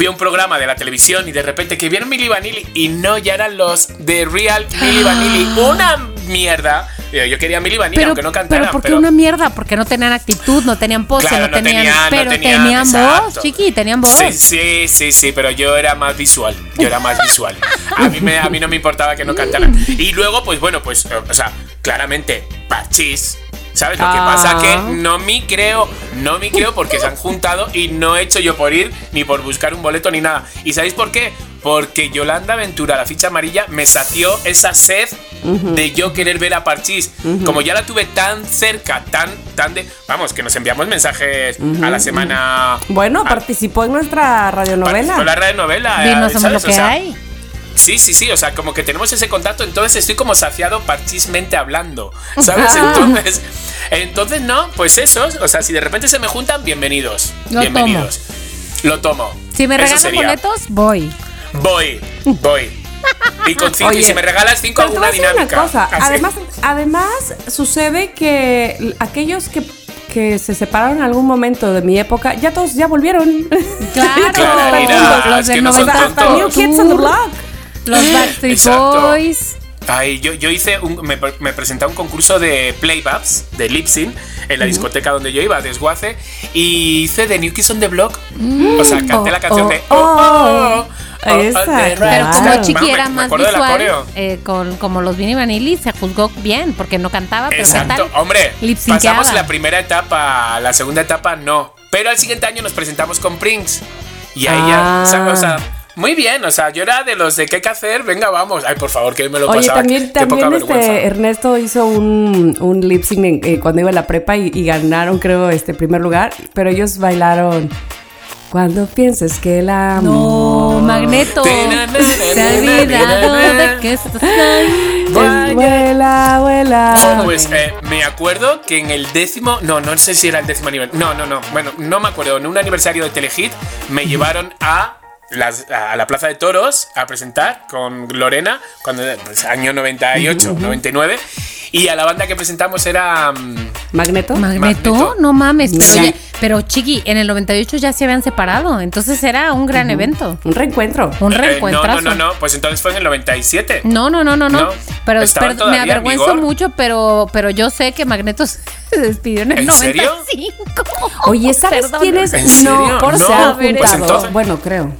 Fui a un programa de la televisión y de repente que vieron Milli Vanilli y no, ya eran los de Real Milli Vanilli. Una mierda. Yo yo quería Milli Vanilli, Pero, aunque no cantaran. pero ¿por qué una mierda? Porque no tenían actitud, no tenían pose, Claro, no no tenían. tenían- no pero tenían, tenían, voz, exacto. chiqui, tenían voz. Sí, sí, sí, sí, pero yo era más visual. Yo era más visual. A mí, me, a mí no me importaba que no cantaran. Y luego, pues bueno, pues, eh, o sea, claramente, parchís. ¿Sabes? Lo que Ah. pasa que no me creo, no me creo porque se han juntado y no he hecho yo por ir ni por buscar un boleto ni nada. ¿Y sabéis por qué? Porque Yolanda Ventura, la ficha amarilla, me sació esa sed de yo querer ver a Parchís. Como ya la tuve tan cerca, tan, tan de. Vamos, que nos enviamos mensajes a la semana. Bueno, a- participó en nuestra radionovela. Participó en la radionovela. Y no eh, lo O que sea, hay. Sí, sí, sí, o sea, como que tenemos ese contacto, entonces estoy como saciado parchismente hablando, ¿sabes? Entonces, Entonces, no, pues esos, o sea, si de repente se me juntan, bienvenidos. Lo bienvenidos. Lo tomo. Si me regalan boletos, voy. Voy, voy. Y, con cinco, y Oye, si me regalas cinco, te voy una a decir una dinámica. cosa. Así. Además, además, sucede que aquellos que, que se separaron en algún momento de mi época, ya todos ya volvieron. Claro, Claro, mira, los que no son 90 tontos. Hasta New Kids on the Block. Los Backstreet Exacto. Boys. Ay, yo, yo hice un, me, me presenté a un concurso de playbacks, de lip sync, en la discoteca donde yo iba, Desguace, y hice de New Kids on the Block. o sea, canté Oh, la canción oh, de oh. oh, oh, oh, Esa. Pero como Chiqui era me más visual, eh, con, como los Vinny Vanilli, se juzgó bien porque no cantaba, pero ¿qué Exacto, tal? hombre, pasamos la primera etapa, la segunda etapa no. Pero al siguiente año nos presentamos con Prince. Y ahí Ah. ya, o sea, muy bien, o sea, yo era de los de qué hay que hacer, venga, vamos. Ay, por favor, que me lo Oye, pasaba. también, qué poca también vergüenza. este, Ernesto hizo un, un lip sync eh, cuando iba a la prepa y, y ganaron, creo, este primer lugar. Pero ellos bailaron. Cuando pienses que la amo. No, Magneto. Se ha olvidado de que estás ahí. Vuela, vuela. Oh, pues eh, me acuerdo que en el décimo, no, no sé si era el décimo aniversario, no, no, no, bueno, no me acuerdo, en un aniversario de Telehit me llevaron a las, a la Plaza de Toros a presentar con Lorena, cuando pues, año 98, 99, y a la banda que presentamos era... mm, ¿Magneto? Magneto, Magneto. no mames, pero, Sí. ya- pero Chiqui, en el 98 ya se habían separado, entonces era un gran evento, Un reencuentro. un eh, no, no, no, no, pues entonces fue en el 97. No, no, no, no, no. No, Pero me avergüenzo mucho, pero, pero yo sé que Magneto se despidió en el ¿En serio? 95. Oye, ¿sabes Perdón. ¿En serio? no por No, se han pues juntado? entonces- Bueno, creo.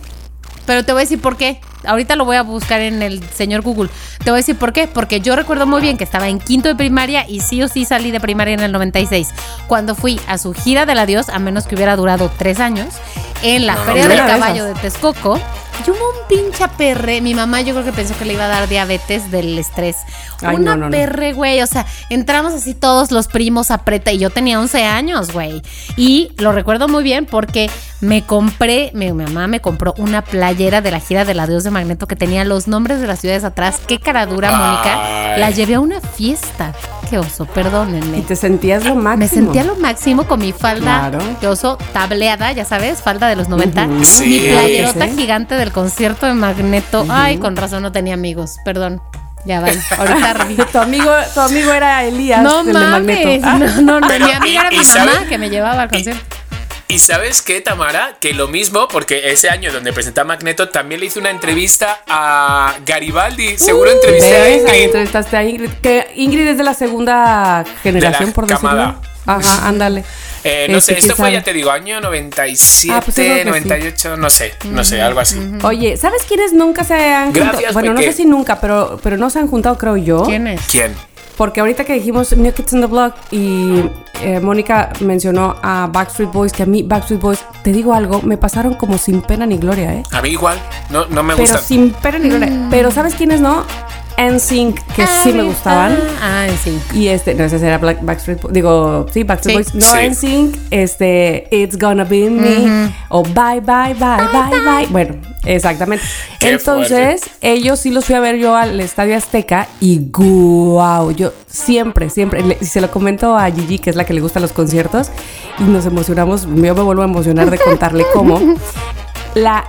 Pero te voy a decir por qué. Ahorita lo voy a buscar en el señor Google. Te voy a decir por qué. Porque yo recuerdo muy bien que estaba en quinto de primaria y sí o sí salí de primaria en el 96. Cuando fui a su gira del adiós, a menos que hubiera durado tres años, en la No, Feria del Caballo de. Texcoco. Y hubo un pinche perre. Mi mamá yo creo que pensó que le iba a dar diabetes del estrés. Ay, Una no. perre, güey. O sea, entramos así todos los primos a preta y yo tenía 11 años, güey. Y lo recuerdo muy bien porque me compré, mi mamá me compró una playera de la gira del adiós de Magneto que tenía los nombres de las ciudades atrás. Qué cara dura, Mónica. La llevé a una fiesta. Qué oso, perdónenme. Y te sentías lo máximo. Me sentía lo máximo con mi falda Claro. de oso tableada, ya sabes, falda de los 90. Ujú. Sí. Mi playerota Sí. gigante del concierto de Magneto. Ay, con razón no tenía amigos, perdón. Ya van, ahorita. Tu amigo, tu amigo era Elías, No el de mames, Magneto. Ah, no, no, no, mi amiga era mi sabe- mamá que me llevaba al concierto. Y sabes qué, Tamara, que lo mismo, porque ese año donde presenté a Magneto también le hice una entrevista a Garibaldi. Seguro entrevisté a Ingrid. entrevistaste a Ingrid. Que Ingrid es de la segunda generación, la por decirlo. camada. Ajá, ándale. Eh, no Este, sé, esto fue, sabe. ya te digo, año 97, Ah, pues yo creo que sí. 98, no sé, no sé, algo así. Oye, ¿sabes quiénes nunca se han Gracias, juntado? Bueno, no sé si nunca, pero, pero no se han juntado, creo yo. ¿Quién es? ¿Quién? Porque ahorita que dijimos New Kids on the Block y eh, Mónica mencionó a Backstreet Boys, que a mí Backstreet Boys, te digo algo, me pasaron como sin pena ni gloria, ¿eh? A mí igual, no, no me Pero gustan. sin pena ni gloria. Mm. Pero ¿sabes quiénes no? NSYNC, que sí me gustaban. Ah, sí. Y este, no, ese era Black, Backstreet Boys, digo, sí, Backstreet Sí. Boys. No, Sí. NSYNC, este, It's Gonna Be Me, o Bye, Bye, Bye, Bye, Bye. Bueno, exactamente. Qué Entonces, ellos sí los fui a ver yo al Estadio Azteca y guau, yo siempre, siempre, le- y se lo comento a Gigi, que es la que le gustan los conciertos, y nos emocionamos, yo me vuelvo a emocionar de contarle cómo. La,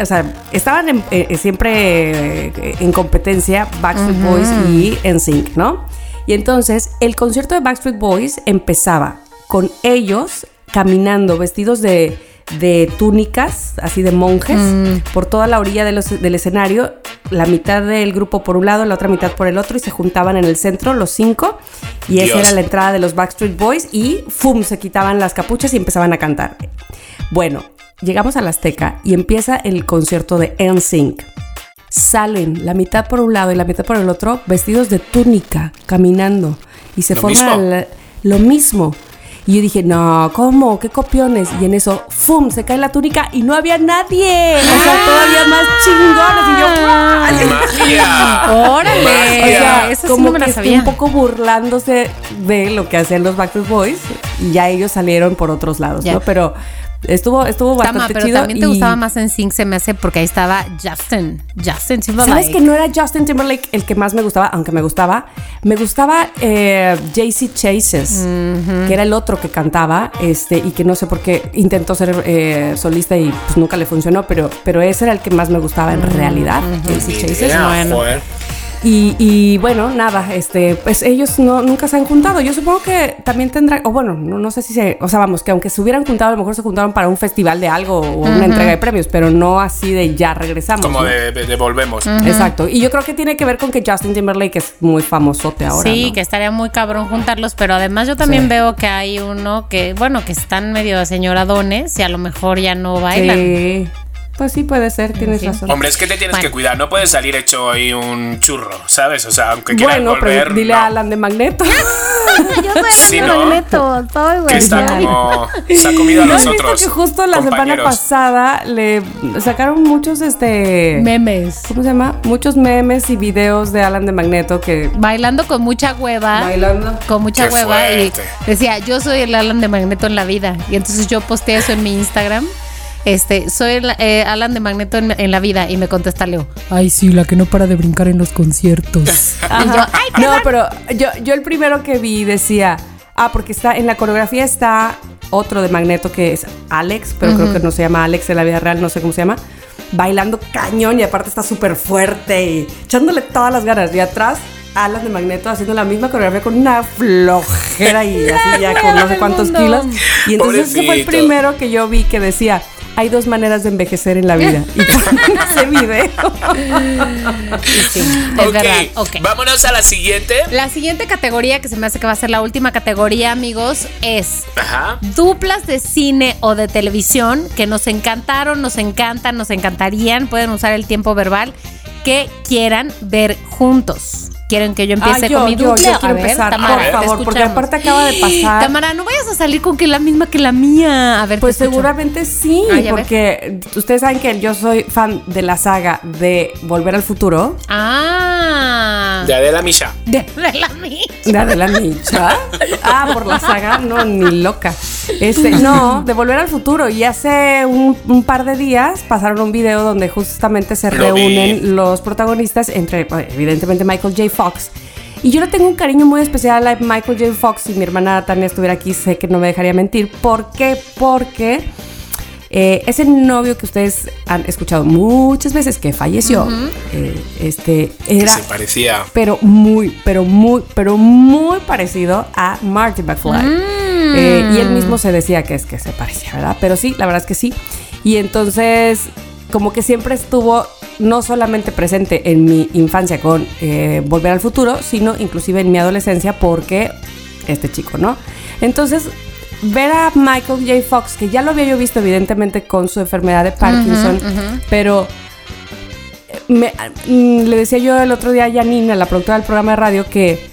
o sea, estaban en- eh, siempre eh, en competencia Backstreet Boys y NSYNC, ¿no? Y entonces el concierto de Backstreet Boys empezaba con ellos caminando vestidos de, de túnicas, así de monjes, por toda la orilla de los- del escenario, la mitad del grupo por un lado, la otra mitad por el otro, y se juntaban en el centro los cinco, y esa era la entrada de los Backstreet Boys, y ¡fum! se quitaban las capuchas y empezaban a cantar. Bueno, llegamos a la Azteca y empieza el concierto de NSYNC. Salen la mitad por un lado y la mitad por el otro, vestidos de túnica, caminando. Y se Lo forma mismo. la- lo mismo. Y yo dije, no, ¿cómo? ¿Qué copiones? Y en eso, ¡fum! Se cae la túnica y no había nadie. O sea, todavía más chingones. Y yo. ¡Magia! Órale. Magia. O sea, sí como no me la que sabía. un poco burlándose de lo que hacían los Backstreet Boys y ya ellos salieron por otros lados, Ya. ¿no? Pero, Estuvo, estuvo Tama, bastante pero chido. también te gustaba más en Sync, se me hace, porque ahí estaba Justin. Justin Timberlake. ¿Sabes que no era Justin Timberlake el que más me gustaba? Aunque me gustaba. Me gustaba eh, JC Chases, que era el otro que cantaba, este, y que no sé por qué intentó ser eh, solista y pues nunca le funcionó, pero, pero ese era el que más me gustaba en realidad, JC Chases. Bueno. Y, y bueno, nada, este, pues ellos no, nunca se han juntado. Yo supongo que también tendrán, o bueno, no, no sé si se, o sea, vamos, que aunque se hubieran juntado, a lo mejor se juntaron para un festival de algo o una entrega de premios, pero no así de ya regresamos. Como ¿no? de, de- de volvemos. Exacto. Y yo creo que tiene que ver con que Justin Timberlake es muy famosote ahora. Sí, ¿no? que estaría muy cabrón juntarlos, pero además yo también Sí. veo que hay uno que, bueno, que están medio señoradones y a lo mejor ya no bailan. Sí. Pues sí, puede ser, tienes Sí. razón. Hombre, es que te tienes Bueno. que cuidar, no puedes salir hecho ahí un churro, ¿sabes? O sea, aunque quieras Bueno, volver, pero dile no. a Alan de Magneto. Yo soy Sí, Alan ¿no? Magneto, soy que está como se ha comido a ¿No los visto otros que justo la semana pasada le sacaron muchos, este... Memes. ¿Cómo se llama? Muchos memes y videos de Alan de Magneto que... Bailando con mucha hueva. Bailando. Con mucha Qué hueva fuerte. y decía, yo soy el Alan de Magneto en la vida. Y entonces yo posteé eso en mi Instagram. Este, soy eh, Alan de Magneto en, en la vida. Y me contesta Leo. Ay, sí, la que no para de brincar en los conciertos. Y yo, ay, No, pero yo, yo el primero que vi decía... Ah, porque está en la coreografía está otro de Magneto que es Alex, pero creo que no se llama Alex en la vida real, no sé cómo se llama. Bailando cañón y aparte está súper fuerte y echándole todas las ganas. Y atrás, Alan de Magneto haciendo la misma coreografía con una flojera y así ya con no sé cuántos mundo. kilos. Y entonces ese fue el primero que yo vi que decía. Hay dos maneras de envejecer en la vida. Y ponen ese video. sí, es Ok, verdad. Ok. vámonos a la siguiente. La siguiente categoría, que se me hace que va a ser la última categoría, amigos, es Ajá. duplas de cine o de televisión que nos encantaron, nos encantan, nos encantarían. Pueden usar el tiempo verbal que quieran ver juntos. ¿Quieren que yo empiece Ah, yo, con mi yo, dupla? yo quiero a ver, empezar, Tamara, por favor, porque aparte acaba de pasar. Tamara, no vayas a salir con que la misma que la mía. A ver, Pues seguramente sí, Ay, a ver. porque ustedes saben que yo soy fan de la saga de Volver al Futuro, Ah. De Adela Misha. De, de la mía. de Adela Micha. ah, por la saga, no, ni loca. Este, no, de Volver al Futuro. Y hace un, un par de días pasaron un video donde justamente se Lo vi. reúnen los protagonistas, entre evidentemente Michael J. Fox. Y yo le tengo un cariño muy especial a Michael J. Fox. Si mi hermana Tania estuviera aquí, sé que no me dejaría mentir. ¿Por qué? Porque eh, ese novio que ustedes han escuchado muchas veces que falleció, eh, este, Que era se parecía. pero muy, pero muy, pero muy parecido a Marty McFly. Eh, y él mismo se decía que es que se parecía, ¿verdad? Pero sí, la verdad es que sí. Y entonces, como que siempre estuvo no solamente presente en mi infancia con eh, Volver al Futuro, sino inclusive en mi adolescencia porque este chico, ¿no? Entonces, ver a Michael J. Fox, que ya lo había yo visto evidentemente con su enfermedad de Parkinson, pero me- mm, le decía yo el otro día a Janine, a la productora del programa de radio, que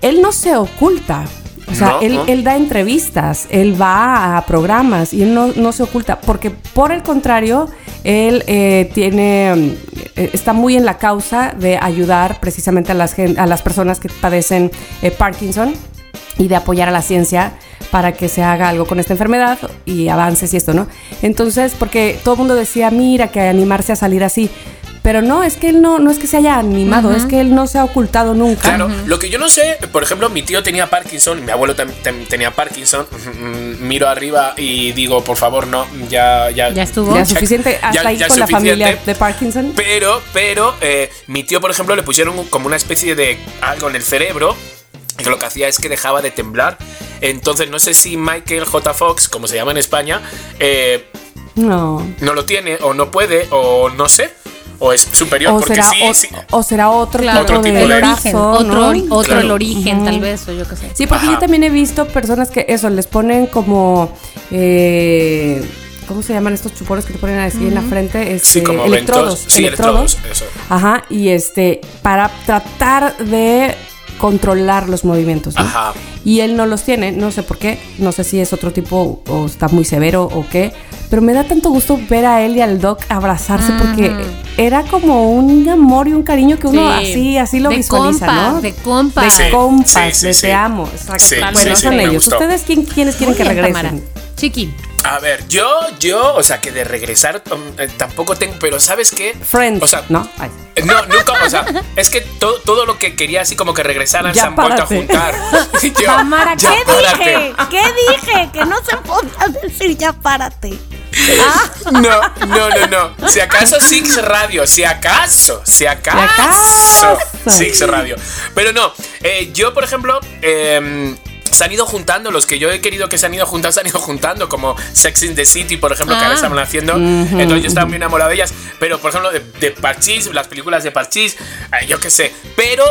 él no se oculta. O sea, No, él, no. él da entrevistas, él va a programas y él no, no se oculta, porque por el contrario, él eh, tiene, eh, está muy en la causa de ayudar precisamente a las, a las personas que padecen eh, Parkinson y de apoyar a la ciencia para que se haga algo con esta enfermedad y avances y esto, ¿no? Entonces, porque todo el mundo decía, mira, que animarse a salir así. Pero no, es que él no, no es que se haya animado, es que él no se ha ocultado nunca. Claro, lo que yo no sé, por ejemplo, mi tío tenía Parkinson, mi abuelo tam- tam- tenía Parkinson. mm, Miro arriba y digo, por favor, no, ya, ya. Ya estuvo. Ya suficiente, hasta ya- ahí con la familia de Parkinson. Pero, pero, eh, mi tío, por ejemplo, le pusieron como una especie de algo en el cerebro. Que lo que hacía es que dejaba de temblar. Entonces, no sé si Michael J. Fox, como se llama en España, eh, No. no lo tiene, o no puede, o no sé. O es superior, O porque será, sí, o, sí. o será otro Claro, Otro tipo de el origen, otro, otro Claro. el origen, tal vez, o yo qué sé. Sí, porque Ajá. yo también he visto personas que eso, les ponen como. eh, ¿Cómo se llaman estos chupones que te ponen así en la frente? Este, Sí, como electrodos. ventos. Sí, electrodos, eso. Ajá, y este, para tratar de controlar los movimientos. ¿no? Ajá. Y él no los tiene, no sé por qué, no sé si es otro tipo o está muy severo o qué, pero me da tanto gusto ver a él y al Doc abrazarse porque era como un amor y un cariño que uno Sí. así, así lo De visualiza, compa, ¿no? de compa. De Sí, compas, sí, sí, de sí. te amo. Exacto. Sí, bueno, son ellos. ¿Ustedes quién, quiénes quieren Muy que bien, regresen? Tamara. Chiqui. A ver, yo, yo, o sea, que de regresar um, eh, tampoco tengo, pero ¿sabes qué? Friends, O sea, ¿no? Ay. eh, No, nunca, o sea, es que to- todo lo que quería así como que regresaran se han vuelto a juntar. Yo, Tamara, ¿qué párate. dije? ¿Qué dije? Que no se ponga a decir ya párate. No, no, no, no. Si acaso Six Radio, si acaso, si acaso, acaso. Six Radio. Pero no, eh, yo por ejemplo, eh, se han ido juntando, los que yo he querido que se han ido juntando, se han ido juntando, como Sex in the City, por ejemplo, que ahora Ah. estaban haciendo. Entonces yo estaba muy enamorado de ellas. Pero por ejemplo, de, de Parchís, las películas de Parchís, eh, yo qué sé. Pero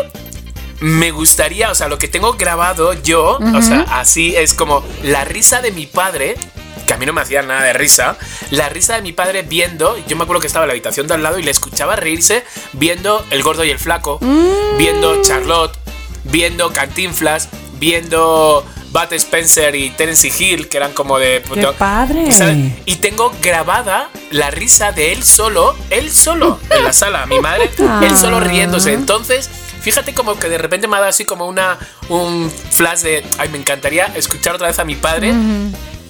me gustaría, o sea, lo que tengo grabado yo, o sea, así es como la risa de mi padre, que a mí no me hacía nada de risa, la risa de mi padre viendo, yo me acuerdo que estaba en la habitación de al lado y le escuchaba reírse viendo El Gordo y el Flaco, viendo Charlotte, viendo Cantinflas, viendo Bat Spencer y Terence Hill, que eran como de... ¡Qué padre! ¿sabes? Y tengo grabada la risa de él solo, él solo, en la sala, mi madre, él solo riéndose. Entonces, fíjate como que de repente me ha dado así como una un flash de, ay, me encantaría escuchar otra vez a mi padre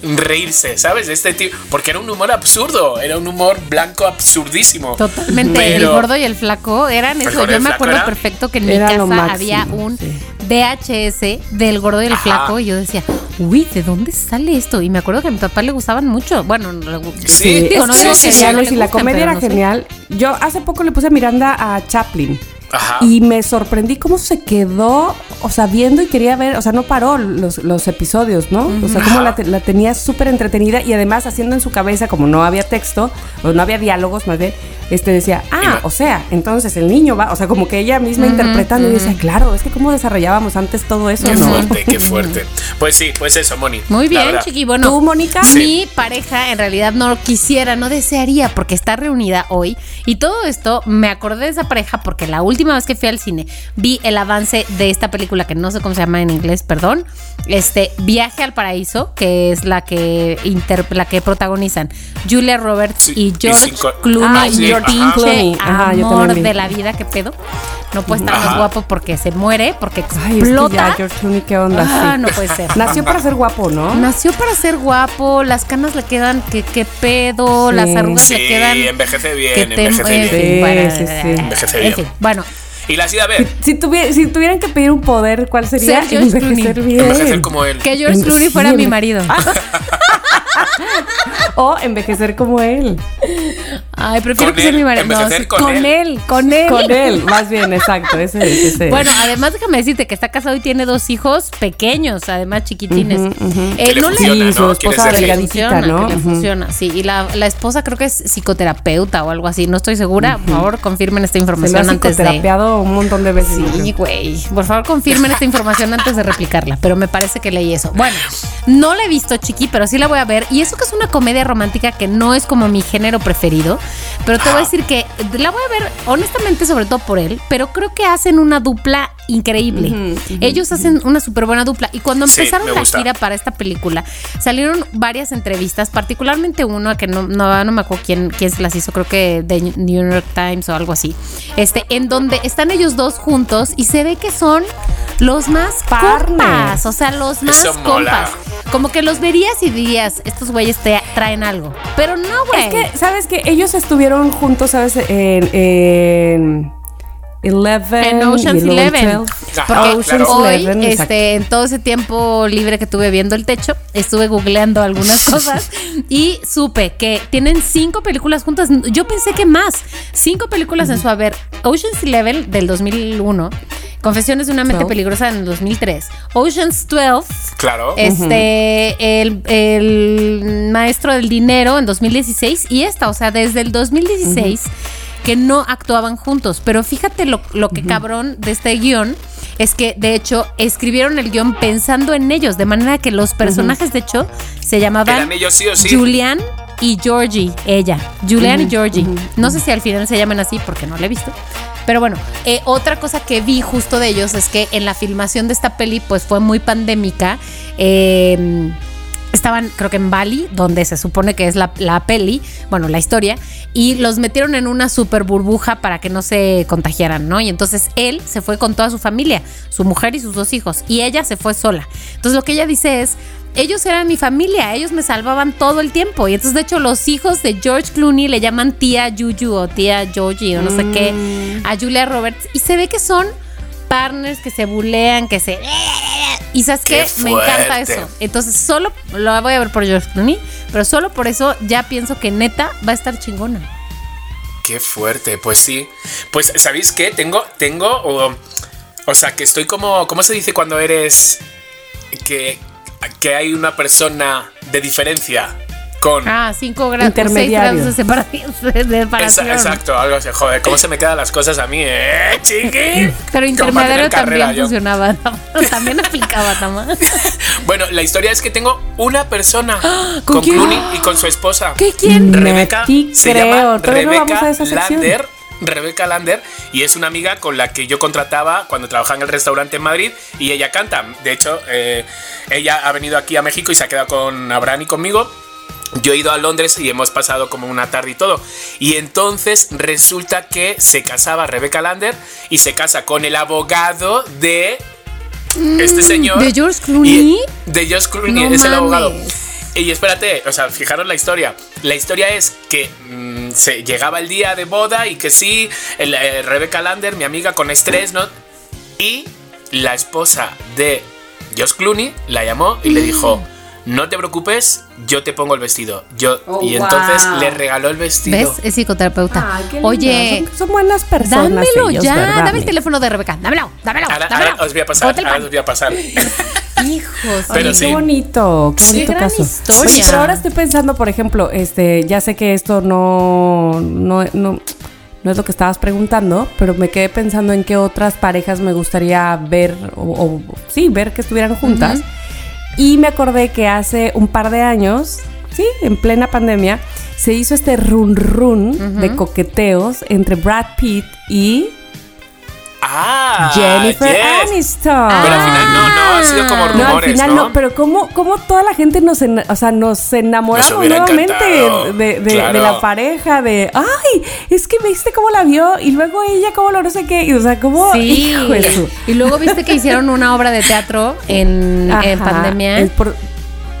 reírse, ¿sabes? De este tipo, porque era un humor absurdo, era un humor blanco absurdísimo. Totalmente. El gordo y el flaco eran El eso. Yo me acuerdo era- perfecto que en mi casa máximo, había un sí. VHS del gordo y el Ajá. flaco. Y yo decía, uy, ¿de dónde sale esto? Y me acuerdo que a mi papá le gustaban mucho. Bueno, le Sí, digo, no que digo que no geniales le y la comedia era no sé. genial. Yo hace poco le puse a Miranda a Chaplin. Ajá. Y me sorprendí cómo se quedó, o sea, viendo y quería ver, o sea, no paró los, los episodios, ¿no? O sea, cómo la, te- la tenía súper entretenida y además haciendo en su cabeza, como no había texto, o no había diálogos más bien, este decía, ah, o sea, entonces el niño va, o sea, como que ella misma interpretando y decía, claro, es que cómo desarrollábamos antes todo eso, Qué ¿no? fuerte, qué fuerte. Pues sí, pues eso, Moni. Muy bien, chiqui. Bueno, ¿Tú, Mónica? Mi pareja en realidad no quisiera, no desearía porque está reunida hoy. Y todo esto me acordé de esa pareja porque la última vez que fui al cine vi el avance de esta película que no sé cómo se llama en inglés, perdón. Este Viaje al Paraíso, que es la que inter- la que protagonizan Julia Roberts Sí, y George Clooney. Ah, sí, George ajá. Clooney. Ajá, yo amor de la vida, qué pedo. No puede estar más guapo porque se muere, porque Ay, es que explota. ya, George Clooney, qué onda, Ah, sí. no puede ser. Nació para ser guapo, ¿no? Nació para ser guapo, las canas le quedan que qué pedo, Sí. las arrugas Sí, le quedan envejece bien, que te- envejece en bien. Sí, sí, sí. Envejece en bien. fin, bueno, Y la has ido a ver. Si, tuvi- si tuvieran que pedir un poder, ¿cuál sería? Ser George Envejecer Clooney. bien. Envejecer como él. que George Clooney fuera mi marido. O envejecer como él. Ay, prefiero Con que sea mi marido. No, sí, con con él. él, con él. Con él, más bien, exacto. Ese, ese. Bueno, además déjame decirte que está casado y tiene dos hijos pequeños, además chiquitines. Eh, no le funciona, Sí, su esposa delgadita, ¿no? que le Ujú. funciona, sí. Y la, la esposa creo que es psicoterapeuta o algo así. No estoy segura. Por favor, confirmen esta información ha antes de. Un montón de veces. Sí, güey. Por favor, confirmen esta información antes de replicarla. Pero me parece que leí eso. Bueno, no la he visto, chiqui, pero sí la voy a ver. Y eso que es una comedia romántica que no es como mi género preferido. Pero te voy a decir que la voy a ver, honestamente, sobre todo por él. Pero creo que hacen una dupla increíble. Ellos hacen una súper buena dupla. Y cuando empezaron la gusta. gira para esta película, salieron varias entrevistas, particularmente una que no, no, no me acuerdo quién, quién se las hizo, creo que de New York Times o algo así, este, en donde están ellos dos juntos y se ve que son los más compas, o sea, los más Eso mola. compas. Como que los verías y dirías, estos güeyes te traen algo. Pero no, güey. Es que, ¿sabes que Ellos estuvieron juntos, ¿sabes? En. en Eleven. En Ocean's Eleven. 12. Ajá, Porque claro. hoy, Eleven, exacto. este, en todo ese tiempo libre que tuve viendo el techo, estuve googleando algunas cosas y supe que tienen cinco películas juntas. Yo pensé que más. Cinco películas en su haber. Ocean's Eleven del 2001. Confesiones de una mente 12. peligrosa en el 2003. Ocean's 12. Claro. Este, el, el maestro del dinero en 2016 y esta, o sea, desde el 2016 que no actuaban juntos. Pero fíjate lo, lo que cabrón de este guion es que de hecho escribieron el guion pensando en ellos, de manera que los personajes de hecho se llamaban Eran ellos sí o sí. Julian y Georgie, ella. Julian y Georgie. No sé si al final se llaman así porque no la he visto. Pero bueno, eh, otra cosa que vi justo de ellos es que en la filmación de esta peli pues fue muy pandémica. Eh, estaban creo que en Bali, donde se supone que es la, la peli, bueno, la historia, y los metieron en una super burbuja para que no se contagiaran, ¿no? Y entonces él se fue con toda su familia, su mujer y sus dos hijos, y ella se fue sola. Entonces lo que ella dice es, ellos eran mi familia, ellos me salvaban todo el tiempo. Y entonces, de hecho, los hijos de George Clooney le llaman tía Juju o tía Georgie o no sé qué a Julia Roberts. Y se ve que son partners que se bulean, que se... Y sabes qué, Qué me encanta eso. Entonces, solo lo voy a ver por George Clooney, pero solo por eso ya pienso que neta va a estar chingona. Qué fuerte, pues sí. Pues, ¿sabéis qué? Tengo, tengo, o, o sea, que estoy como, ¿cómo se dice cuando eres, que, que hay una persona de diferencia con... Ah, 5 grados, 6 Intermediario. grados de separación. de Esa- separación. exacto, algo así. Joder, ¿cómo se me quedan las cosas a mí, eh, chiqui? Pero intermediario carrera, también yo. funcionaba. también aplicaba, Tama. Bueno, la historia es que tengo una persona ¿Con con? Clooney y con su esposa. ¿Qué? ¿Quién? Rebeca se creo. llama no Rebeca. Lander. Rebeca Lander y es una amiga con la que yo contrataba cuando trabajaba en el restaurante en Madrid y ella canta. De hecho, eh, ella ha venido aquí a México y se ha quedado con Abraham y conmigo. Yo he ido a Londres y hemos pasado como una tarde y todo. Y entonces resulta que se casaba Rebeca Lander y se casa con el abogado de este señor. ¿de George Clooney? Y- de George Clooney, No es el abogado. Y espérate, o sea, fijaros la historia. La historia es que mm, se llegaba el día de boda y que sí, el, eh, Rebecca Lander, mi amiga con estrés, ¿no? Y la esposa de George Clooney la llamó y le dijo, no te preocupes, yo te pongo el vestido. Yo, Oh, y entonces wow. le regaló el vestido. ¿Ves? Es psicoterapeuta. Ay, qué lindo. Oye, son, son buenas personas. dámelo ellos, ya. ¿verdad, Dame el teléfono de Rebeca. Dámelo, dámelo. Ahora, dámelo. ahora os voy a pasar, ahora os voy a pasar. Hijos. Pero sí. Qué bonito, qué bonito Qué gran caso. historia. Oye, pero ahora estoy pensando, por ejemplo, este, ya sé que esto no, no, no, no es lo que estabas preguntando, pero me quedé pensando en qué otras parejas me gustaría ver, o, o- sí, ver que estuvieran juntas. Y me acordé que hace un par de años, sí, en plena pandemia, se hizo este run run de coqueteos entre Brad Pitt y Ah, Jennifer yes. Aniston. Pero al final no, no, han sido como No, No, al rumores, final ¿no? no, pero ¿cómo, cómo toda la gente nos, ena- o sea, nos enamoramos Nos nuevamente de, de- claro. de la pareja, de, ay, es que viste cómo la vio y luego ella cómo lo no sé qué, y, o sea, cómo, Sí. Y luego viste que hicieron una obra de teatro en, en pandemia. por,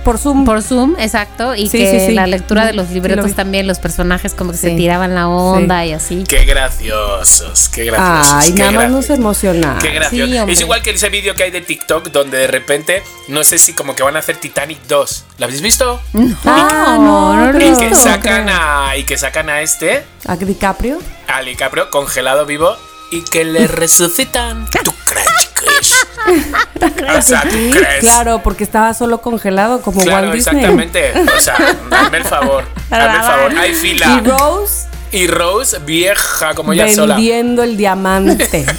por Zoom. Por Zoom, exacto. Y Sí, que sí, sí. la lectura de los sí libretos lo también, los personajes como que se tiraban la onda y así. Qué graciosos, qué graciosos. ay, qué nada más nos emociona. Qué gracioso. Es igual que ese vídeo que hay de TikTok donde de repente, no sé si como que van a hacer Titanic 2. ¿Lo habéis visto? Ah, no, no, y, que sacan a, y que sacan a este, ¿A DiCaprio? a DiCaprio, congelado vivo, y que le resucitan. ¿Tú crees que es? O sea, ¿tú crees? Claro, porque estaba solo congelado como Claro, Walt Disney. exactamente. O sea, hazme el favor. Hazme el favor. Hay Y fila. Rose Y Rose, vieja como ella sola. vendiendo el diamante.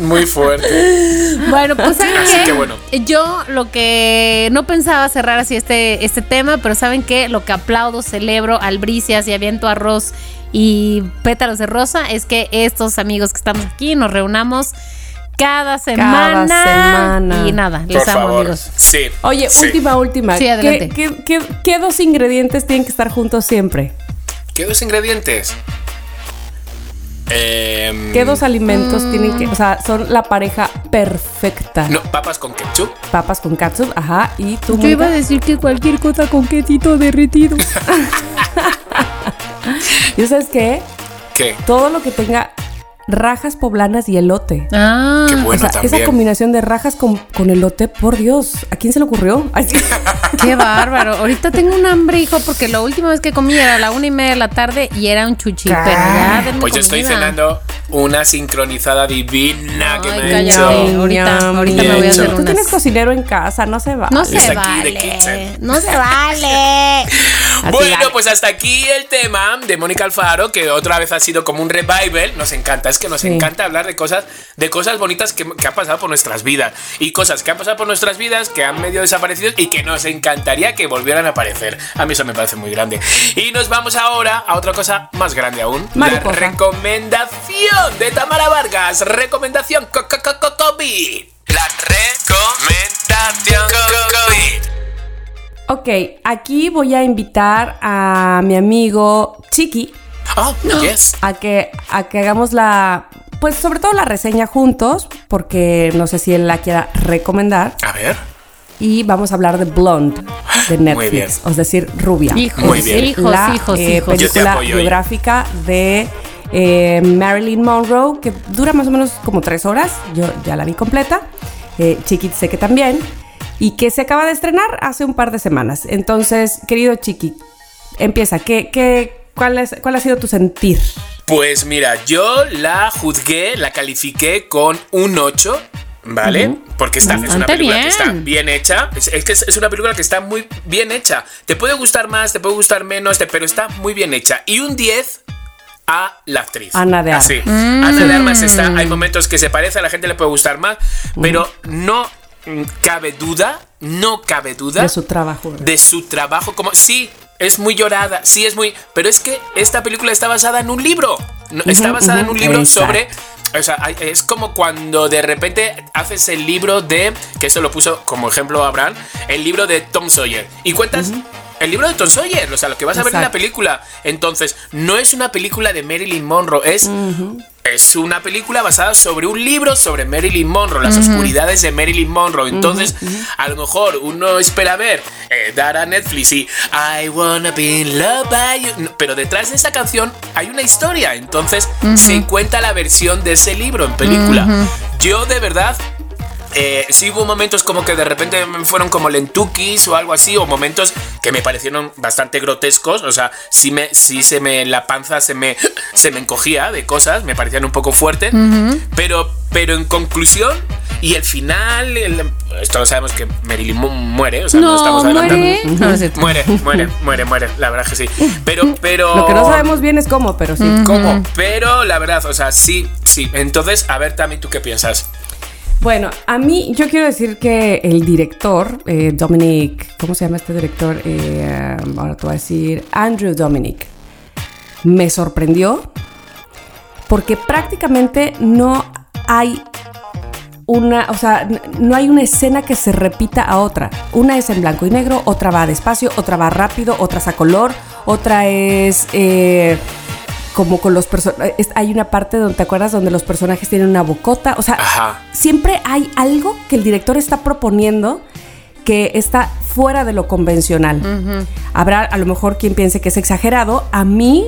Muy fuerte. Bueno, pues ¿saben Así qué? que bueno. Yo lo que no pensaba cerrar así este, este tema, pero ¿saben qué? Lo que aplaudo, celebro, albricias y aviento arroz y pétalos de rosa es que estos amigos que estamos aquí nos reunamos cada semana. semana. Y nada, les Por amo, favor. amigos. Sí. Oye, Sí. última, última. Sí, adelante. ¿Qué, qué, qué- qué dos ingredientes tienen que estar juntos siempre? ¿Qué dos ingredientes? Em, ¿Qué dos alimentos Mm. tienen que, o sea, son la pareja perfecta? No, papas con ketchup. Papas con catsup, ajá, y tú. Yo iba a decir que cualquier cosa con quesito derretido. ¿Y sabes qué? ¿Qué? Todo lo que tenga rajas poblanas y elote. Ah, Qué bueno o sea, también. esa combinación de rajas con, con elote, por Dios, ¿a quién se le ocurrió? Qué bárbaro. Ahorita tengo un hambre, hijo, porque la última vez que comí era a la una y media de la tarde y era un chuchi. Pero ya, denme Pues yo estoy cenando una sincronizada divina que Ay, me ha cállate. hecho. ahorita- ahorita me voy a hacer Tú unas. tienes cocinero en casa, no se va. No se vale. No se vale. Bueno, pues hasta aquí el tema de Mónica Alfaro, que otra vez ha sido como un revival. Nos encanta, es que nos Sí. encanta hablar de cosas, de cosas bonitas que, que han pasado por nuestras vidas. Y cosas que han pasado por nuestras vidas, que han medio desaparecido y que nos encantaría que volvieran a aparecer. A mí eso me parece muy grande. Y nos vamos ahora a otra cosa más grande aún. Mariposa. La recomendación de Tamara Vargas. Recomendación co- co- co- co- COVID. La La recomendación COVID. Ok, aquí voy a invitar a mi amigo Chiqui Oh, yes. a que, a que hagamos la, pues sobre todo la reseña juntos, porque no sé si él la quiera recomendar. A ver. Y vamos a hablar de Blonde de Netflix, bien. es decir, Rubia. Hijos, Muy bien. hijos, la hijos, eh, hijos. Película biográfica de eh, Marilyn Monroe, que dura más o menos como tres horas. Yo ya la vi completa. Eh, Chiqui sé que también. Y que se acaba de estrenar hace un par de semanas. Entonces, querido Chiqui, empieza. ¿Qué, qué, cuál, es, ¿Cuál ha sido tu sentir? Pues mira, yo la juzgué, la califiqué con un 8. ¿Vale? Porque está, es una película que está bien hecha. Es, es que es, es una película que está muy bien hecha. Te puede gustar más, te puede gustar menos, te- pero está muy bien hecha. Y un 10 a la actriz. Ana de Armas. Así. Ana de Armas está. Hay momentos que se parece, a la gente le puede gustar más, pero no mm, cabe duda, no cabe duda De su trabajo. de su trabajo como sí es muy llorada sí es muy pero es que esta película está basada en un libro No, está basada en un libro exacto. sobre o sea, es como cuando de repente haces el libro de, que esto lo puso como ejemplo Abraham, el libro de Tom Sawyer. Y cuentas el libro de Tom Sawyer, o sea, lo que vas a ver en la película. Entonces, no es una película de Marilyn Monroe, es, es una película basada sobre un libro sobre Marilyn Monroe, las oscuridades de Marilyn Monroe. Entonces, a lo mejor uno espera ver, eh, dar a Netflix y I wanna be in love by you. Pero detrás de esa canción hay una historia. Entonces, se cuenta la versión de ese libro en película. Yo de verdad eh, sí hubo momentos como que de repente fueron como lentukis o algo así, o momentos que me parecieron bastante grotescos, o sea, sí, me, sí se me, la panza se me, se me encogía de cosas, me parecían un poco fuertes, pero, pero en conclusión, y el final, el- esto lo sabemos que Marilyn mu- muere, o sea, no, No, estamos adelantando. muere. Muere, muere, muere, muere, la verdad que sí. Pero, pero. Lo que no sabemos bien es cómo, pero sí. ¿Cómo? Pero la verdad, o sea, sí, sí. Entonces, a ver, Tami, ¿tú qué piensas? Bueno, a mí yo quiero decir que el director, eh, Dominic, ¿cómo se llama este director? Eh, ahora te voy a decir, Andrew Dominic, me sorprendió porque prácticamente no hay una, o sea, no hay una escena que se repita a otra. Una es en blanco y negro, otra va despacio, otra va rápido, otra es a color, otra es eh, como con los personajes. Hay una parte donde te acuerdas donde los personajes tienen una bocota. O sea, Ajá. siempre hay algo que el director está proponiendo que está fuera de lo convencional. Habrá a lo mejor quien piense que es exagerado. A mí,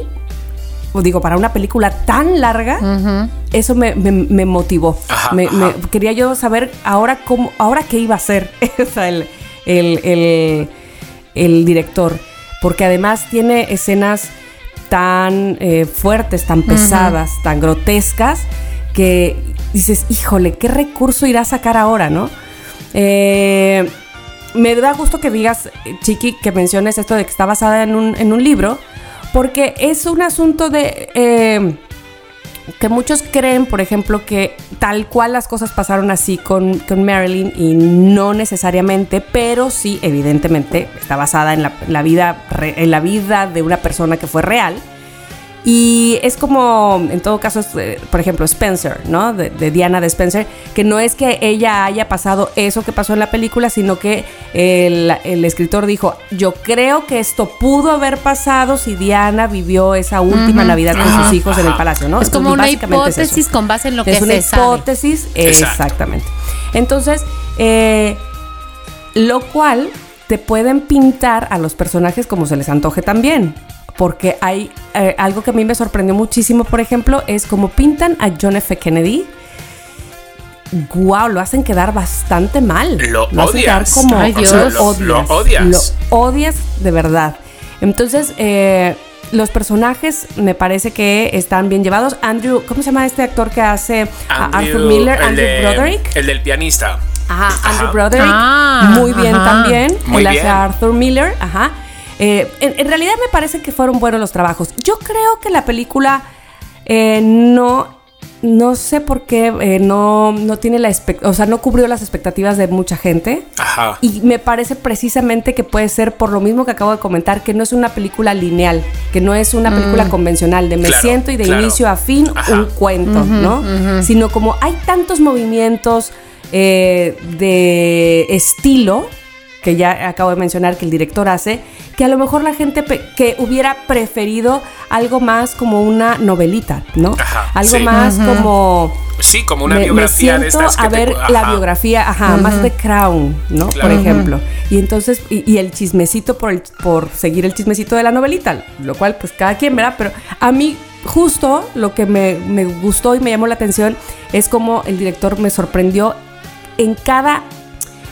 o digo, para una película tan larga, eso me, me- me motivó. Ajá, Me- me- ajá. quería yo saber ahora cómo, ahora qué iba a hacer el- el- el director. Porque además tiene escenas tan eh, fuertes, tan pesadas, tan grotescas, que dices, híjole, ¿qué recurso irá a sacar ahora, no? Eh, me da gusto que digas, Chiqui, que menciones esto de que está basada en un, en un libro, porque es un asunto de... eh, que muchos creen, por ejemplo, que tal cual las cosas pasaron así con, Marilyn y no necesariamente, pero sí, evidentemente, está basada en la, vida, en la vida de una persona que fue real. Y es como, en todo caso, eh, por ejemplo, Spencer, ¿no? De, de Diana de Spencer, que no es que ella haya pasado eso que pasó en la película, sino que el, el escritor dijo, yo creo que esto pudo haber pasado si Diana vivió esa última Navidad con sus hijos en el palacio, ¿no? Es como una es hipótesis con base en lo que Es una se sabe. hipótesis, exactamente. Entonces, eh, lo cual te pueden pintar a los personajes como se les antoje también. Porque hay eh, algo que a mí me sorprendió muchísimo, por ejemplo, es como pintan a John F. Kennedy. Wow, lo hacen quedar bastante mal. Lo hacen quedar odias. como Ay, O sea, Dios. lo, lo odias. lo odias de verdad. Entonces, eh, los personajes me parece que están bien llevados. Andrew, ¿cómo se llama este actor que hace a Andrew, Arthur Miller? el Andrew de- Broderick. El del pianista. Ajá, Andrew Ajá. Broderick. Ah, muy bien ajá. también. Muy Él hace bien. a Arthur Miller. Ajá. Eh, en, en realidad me parece que fueron buenos los trabajos. Yo creo que la película eh, no. No sé por qué eh, no, no tiene la o sea, no cubrió las expectativas de mucha gente. Ajá. Y me parece precisamente que puede ser por lo mismo que acabo de comentar, que no es una película lineal, que no es una película convencional, de me Claro, siento y de claro. inicio a fin Ajá. un cuento, ¿no? Sino como hay tantos movimientos, eh, de estilo que ya acabo de mencionar que el director hace, que a lo mejor la gente pe- que hubiera preferido algo más como una novelita, ¿no? Ajá, algo sí. más como Sí, como una me, me biografía de siento estas que a ver la biografía, ajá, más de Crown, ¿no? Claro. Por ejemplo. Y entonces, y, y el chismecito por, el, por seguir el chismecito de la novelita, lo cual pues cada quien, ¿verdad? Pero a mí justo lo que me, me gustó y me llamó la atención es como el director me sorprendió en cada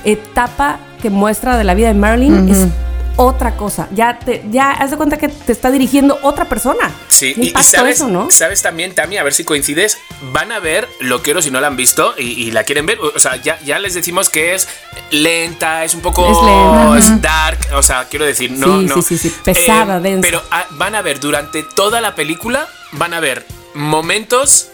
etapa que muestra de la vida de Marilyn es otra cosa. Ya te, ya haz de cuenta que te está dirigiendo otra persona. Sí, y, sabes, eso, ¿no? sabes también, Tami, a ver si coincides, van a ver Loqueros si no la han visto y, y la quieren ver. O sea, ya, ya les decimos que es lenta, es un poco Es lenta, es dark, o sea, quiero decir, no, Sí, no. sí, sí, sí, pesada, densa. Pero ah, van a ver durante toda la película, van a ver momentos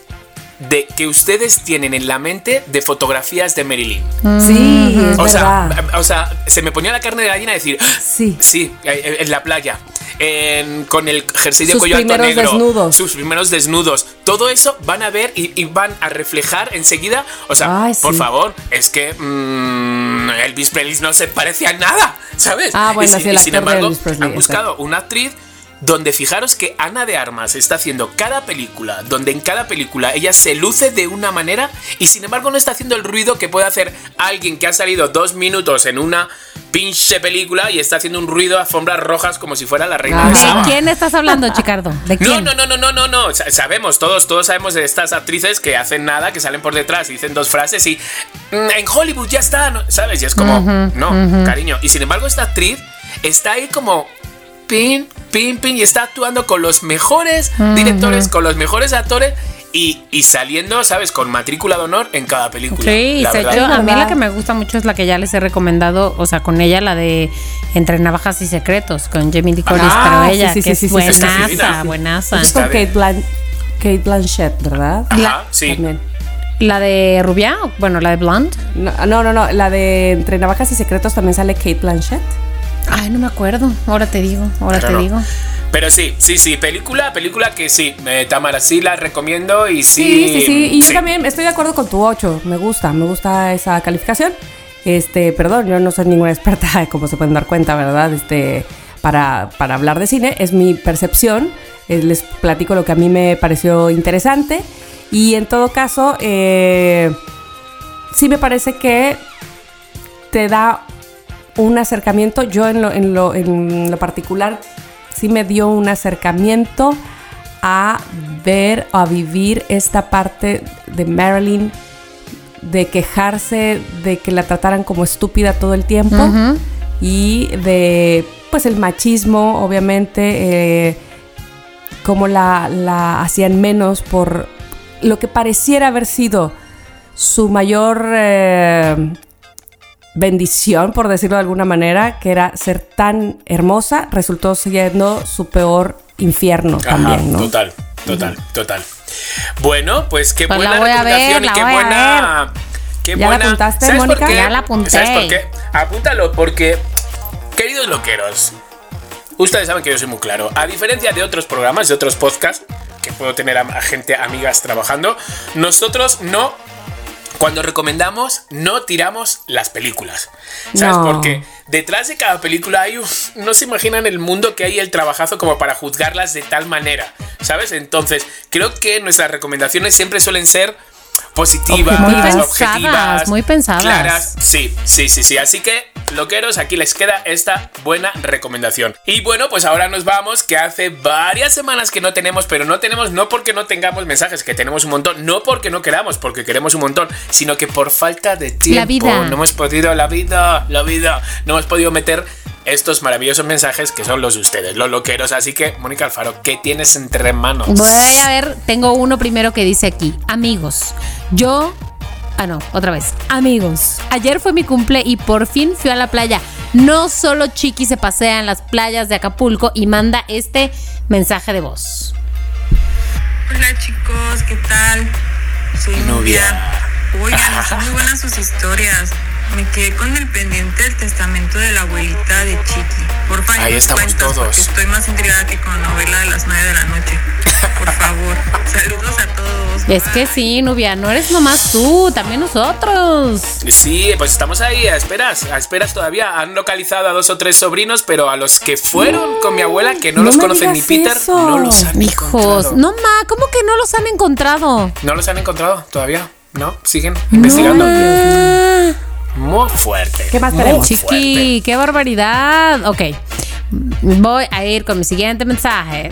de que ustedes tienen en la mente de fotografías de Marilyn. Sí, es O sea, verdad. o sea, se me ponía la carne de gallina a decir, Sí. Sí, eh, en la playa. en- con el jersey de Sus cuello alto primeros negro. desnudos. Sus primeros desnudos. Todo eso van a ver y, y van a reflejar enseguida. O sea, Ay, por sí. favor, es que mm, Elvis Presley no se parece a nada, ¿sabes? Ah, bueno, y, si- sí, el y sin embargo, Elvis Presley, han buscado una actriz donde fijaros que Ana de Armas está haciendo cada película, donde en cada película ella se luce de una manera y sin embargo no está haciendo el ruido que puede hacer alguien que ha salido dos minutos en una pinche película y está haciendo un ruido a alfombras rojas como si fuera la reina Ah. de ¿De quién estás hablando, Chicardo? ¿De quién? no, no, no, no, no, no. Sa- Sabemos, todos, todos sabemos de estas actrices que hacen nada, que salen por detrás y dicen dos frases y "Mm, en Hollywood ya está. ¿sabes? Y es como, no, cariño. Y sin embargo, esta actriz está ahí como pin, pin, pin y está actuando con los mejores directores, con los mejores actores y, y saliendo, ¿sabes? Con matrícula de honor en cada película. Sí, la se- verdad. yo- a mí la que me gusta mucho es la que ya les he recomendado, o sea, con ella la de Entre Navajas y Secretos, con Jamie Lee Curtis, Ah, pero ella, sí, sí, que sí, es buenaza, buenaza. Es con. Kate, Blan- Kate Blanchett, ¿verdad? Ajá, sí. También. La de Rubia, bueno, la de Blonde. No, no, no, no, La de Entre Navajas y Secretos también sale Kate Blanchett. Ay, no me acuerdo, ahora te digo, ahora Pero te no. digo. Pero sí, sí, sí, película, película que sí, eh, Tamara, sí la recomiendo y sí. Sí, sí, sí. Y yo también estoy de acuerdo con tu 8. Me gusta, me gusta esa calificación. Este, perdón, yo no soy ninguna experta, como se pueden dar cuenta, ¿verdad? Este, para, para hablar de cine, es mi percepción. Eh, les platico lo que a mí me pareció interesante. Y en todo caso, eh, sí me parece que te da un acercamiento. Yo en lo, en lo, en lo particular sí me dio un acercamiento a ver o a vivir esta parte de Marilyn de quejarse de que la trataran como estúpida todo el tiempo y de pues el machismo obviamente eh, cómo la, la hacían menos por lo que pareciera haber sido su mayor eh, bendición, por decirlo de alguna manera, que era ser tan hermosa, resultó siendo su peor infierno Ajá, también, ¿no? Total, total, total. Bueno, pues qué Pues la buena voy a ver, recomendación y la qué voy a buena. Qué ¿Ya la buena. apuntaste, ¿Sabes por Mónica? qué? Ya la apunté. ¿Sabes por qué? Apúntalo, porque, queridos loqueros, ustedes saben que yo soy muy claro. A diferencia de otros programas, de otros podcasts, que puedo tener a gente, amigas trabajando, nosotros no cuando recomendamos, no tiramos las películas. ¿Sabes? No. Porque detrás de cada película hay un. No se imaginan el mundo que hay el trabajazo como para juzgarlas de tal manera. ¿Sabes? Entonces, creo que nuestras recomendaciones siempre suelen ser positivas, Muy pensadas, objetivas, muy pensadas. claras. Sí, sí, sí, sí. Así que, loqueros, aquí les queda esta buena recomendación. Y bueno, pues ahora nos vamos, que hace varias semanas que no tenemos, pero no tenemos no porque no tengamos mensajes, que tenemos un montón, no porque no queramos, porque queremos un montón, sino que por falta de tiempo. vida. No hemos podido, la vida, la vida, no hemos podido meter estos maravillosos mensajes que son los de ustedes, los loqueros. Así que, Mónica Alfaro, ¿qué tienes entre manos? Voy a ver, tengo uno primero que dice aquí, amigos, yo... Ah, no, otra vez. Amigos, ayer fue mi cumple y por fin fui a la playa. No solo Chiqui se pasea en las playas de Acapulco y manda este mensaje de voz. Hola chicos, ¿qué tal? Soy Nubia. Nubia. Oigan, están muy buenas sus historias. Me quedé con el pendiente del testamento de la abuelita de Chiqui. Por favor, Ahí estamos todos. Estoy más intrigada que con la novela de las 9 de la noche. Por favor, saludos a todos. Es Bye. que sí, Nubia, no eres nomás tú, también nosotros. Sí, pues estamos ahí a esperas, a esperas todavía. Han localizado a dos o tres sobrinos, pero a los que fueron con mi abuela, que no, No los conocen ni Peter, eso. no los han Hijos, encontrado. no ma, ¿cómo que no los han encontrado? No los han encontrado todavía. ¿No? Siguen investigando. Ah, Muy fuerte. ¿Qué más tenemos? Chiqui, fuerte. qué barbaridad. Ok, voy a ir con mi siguiente mensaje.